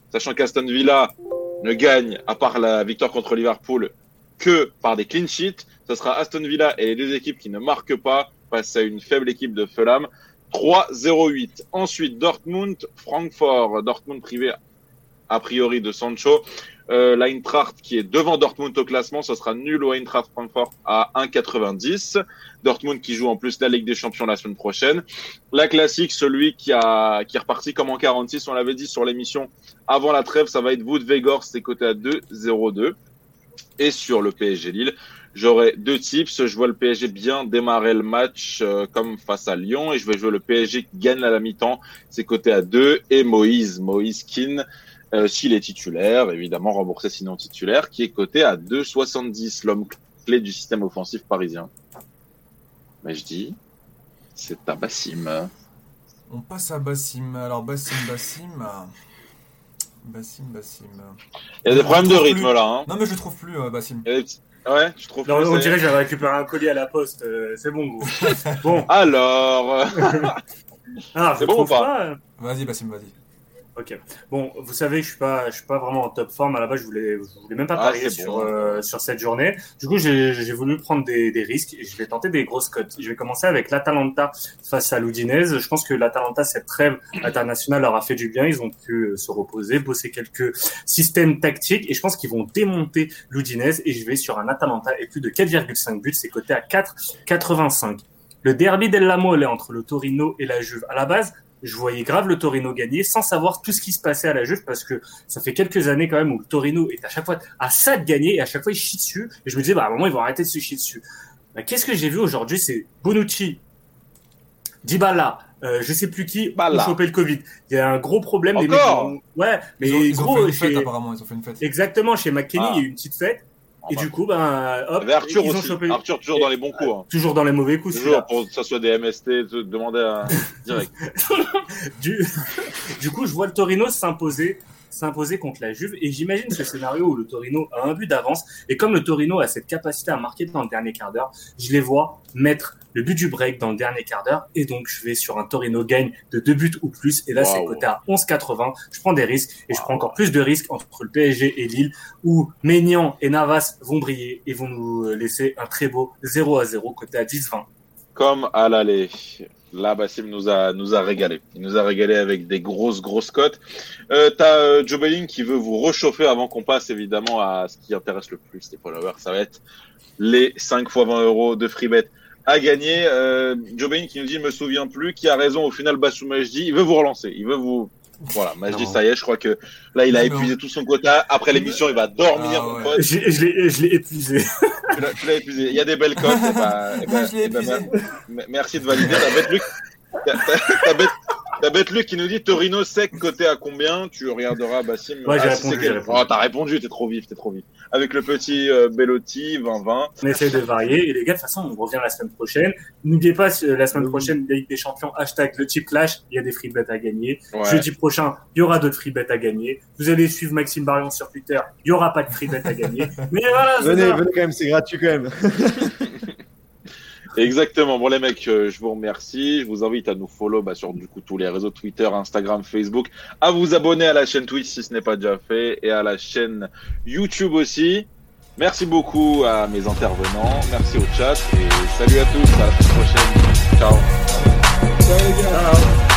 sachant qu'Aston Villa ne gagne, à part la victoire contre Liverpool, que par des clean sheets. Ce sera Aston Villa et les deux équipes qui ne marquent pas face à une faible équipe de Fulham. 3-0-8. Ensuite, Dortmund, Francfort. Dortmund privé a priori de Sancho. Euh, L'Eintracht qui est devant Dortmund au classement, ce sera nul au Eintracht Francfort à 1,90. Dortmund qui joue en plus la Ligue des Champions la semaine prochaine. La classique, celui qui a qui est reparti comme en 46, on l'avait dit sur l'émission avant la trêve, ça va être Wood Vegor, c'est coté à 2,02. Et sur le PSG Lille, J'aurai deux tips. Je vois le PSG bien démarrer le match euh, comme face à Lyon et je vais jouer le PSG qui gagne à la mi-temps. C'est coté à 2 et Moïse, Moïse Keane, euh, s'il est titulaire, évidemment remboursé sinon titulaire, qui est coté à 2,70, l'homme clé du système offensif parisien. Mais je dis, c'est à Bassim. On passe à Bassim. Alors Bassim, Bassim. Bassim, Bassim. Il y a des problèmes de rythme plus. là. Hein. Non mais je le trouve plus euh, Bassim. Il y a des petits- Ouais, je trouve. Non, que on dirait que j'avais récupéré un colis à la poste. euh, c'est bon, gros. Bon, Alors, euh, je C'est bon ou pas pas. euh, Vas-y Bassim, vas-y. Ok. Bon, vous savez je suis pas, je suis pas vraiment en top forme. À la base, je voulais, je voulais même pas Ah, parier sur bon. euh, sur cette journée. Du coup, j'ai voulu prendre des, des risques et je vais tenter des grosses cotes. Je vais commencer avec l'Atalanta face à l'Udinese. Je pense que l'Atalanta cette trêve internationale leur a fait du bien. Ils ont pu euh, se reposer, bosser quelques systèmes tactiques et je pense qu'ils vont démonter l'Udinese. Et je vais sur un Atalanta et plus de 4,5 buts. C'est coté à 4,85. Le derby della Mole entre le Torino et la Juve. À la base, je voyais grave le Torino gagner sans savoir tout ce qui se passait à la Juve parce que ça fait quelques années quand même où le Torino est à chaque fois à ça de gagner et à chaque fois il chie dessus et je me disais bah à un moment ils vont arrêter de se chier dessus. Bah, Qu'est-ce que j'ai vu aujourd'hui? C'est Bonucci, Dybala, euh, je sais plus qui Bala. ont chopé le Covid. Il y a un gros problème. les Encore? mecs ont- Ouais, mais Ils ont, ils ont fait une fête chez- apparemment, ils ont fait une fête. exactement chez McKenny Ah. il y a eu une petite fête et du coup ben hop Arthur ils ont aussi. chopé Arthur toujours dans les bons coups. Hein. toujours dans les mauvais coups. celui-là. Toujours pour que ça soit des MST, demander à direct. Du... du coup, je vois le Torino s'imposer s'imposer contre la Juve. Et j'imagine ce scénario où le Torino a un but d'avance. Et comme le Torino a cette capacité à marquer dans le dernier quart d'heure, je les vois mettre le but du break dans le dernier quart d'heure. Et donc, je vais sur un Torino gagne de deux buts ou plus. Et là, c'est coté à 11,80. Je prends des risques et je prends encore plus de risques entre le PSG et Lille où Maignan et Navas vont briller et vont nous laisser un très beau 0 à 0 côté à 10-20. Comme à l'aller. Là, Bassim nous a, nous a régalé. Il nous a régalé avec des grosses, grosses cotes. Euh, T'as euh, Joe Belling qui veut vous réchauffer avant qu'on passe évidemment à ce qui intéresse le plus les followers. Ça va être les 5 fois 20 euros de free bet à gagner. Euh, Joe Belling qui nous dit, me souviens plus, qui a raison au final, Bassou dit, il veut vous relancer. Il veut vous voilà, Majdi, ça y est, je crois que là, il a épuisé tout son quota. Après l'émission, il va dormir, ah, ouais. Je, je l'ai épuisé. tu l'as épuisé. Il y a des belles cotes. Bah, et bah, je l'ai épuisé. Bah, merci de valider. Ta bête Luc, ta bête, ta bête Luc qui nous dit Torino sec côté à combien? Tu regarderas Bassim. Ouais, j'ai ah, répondu. Quel... Oh, t'as répondu, t'es trop vif, t'es trop vif. Avec le petit euh, Bellotti, 20-20. On essaie de varier. Et les gars, de toute façon, on revient la semaine prochaine. N'oubliez pas, euh, la semaine prochaine, Ligue des Champions, hashtag le Chip Clash. Il y a des free bets à gagner. Ouais. Jeudi prochain, il y aura d'autres free bets à gagner. Vous allez suivre Maxime Barion sur Twitter. Il y aura pas de free bet à gagner. Mais voilà, venez, venez quand même, c'est gratuit quand même. Exactement. Bon les mecs, euh, je vous remercie. Je vous invite à nous follow bah, sur du coup tous les réseaux Twitter, Instagram, Facebook, à vous abonner à la chaîne Twitch si ce n'est pas déjà fait et à la chaîne YouTube aussi. Merci beaucoup à mes intervenants, merci au chat et salut à tous. À la semaine prochaine. Ciao. Ciao les gars. Ciao.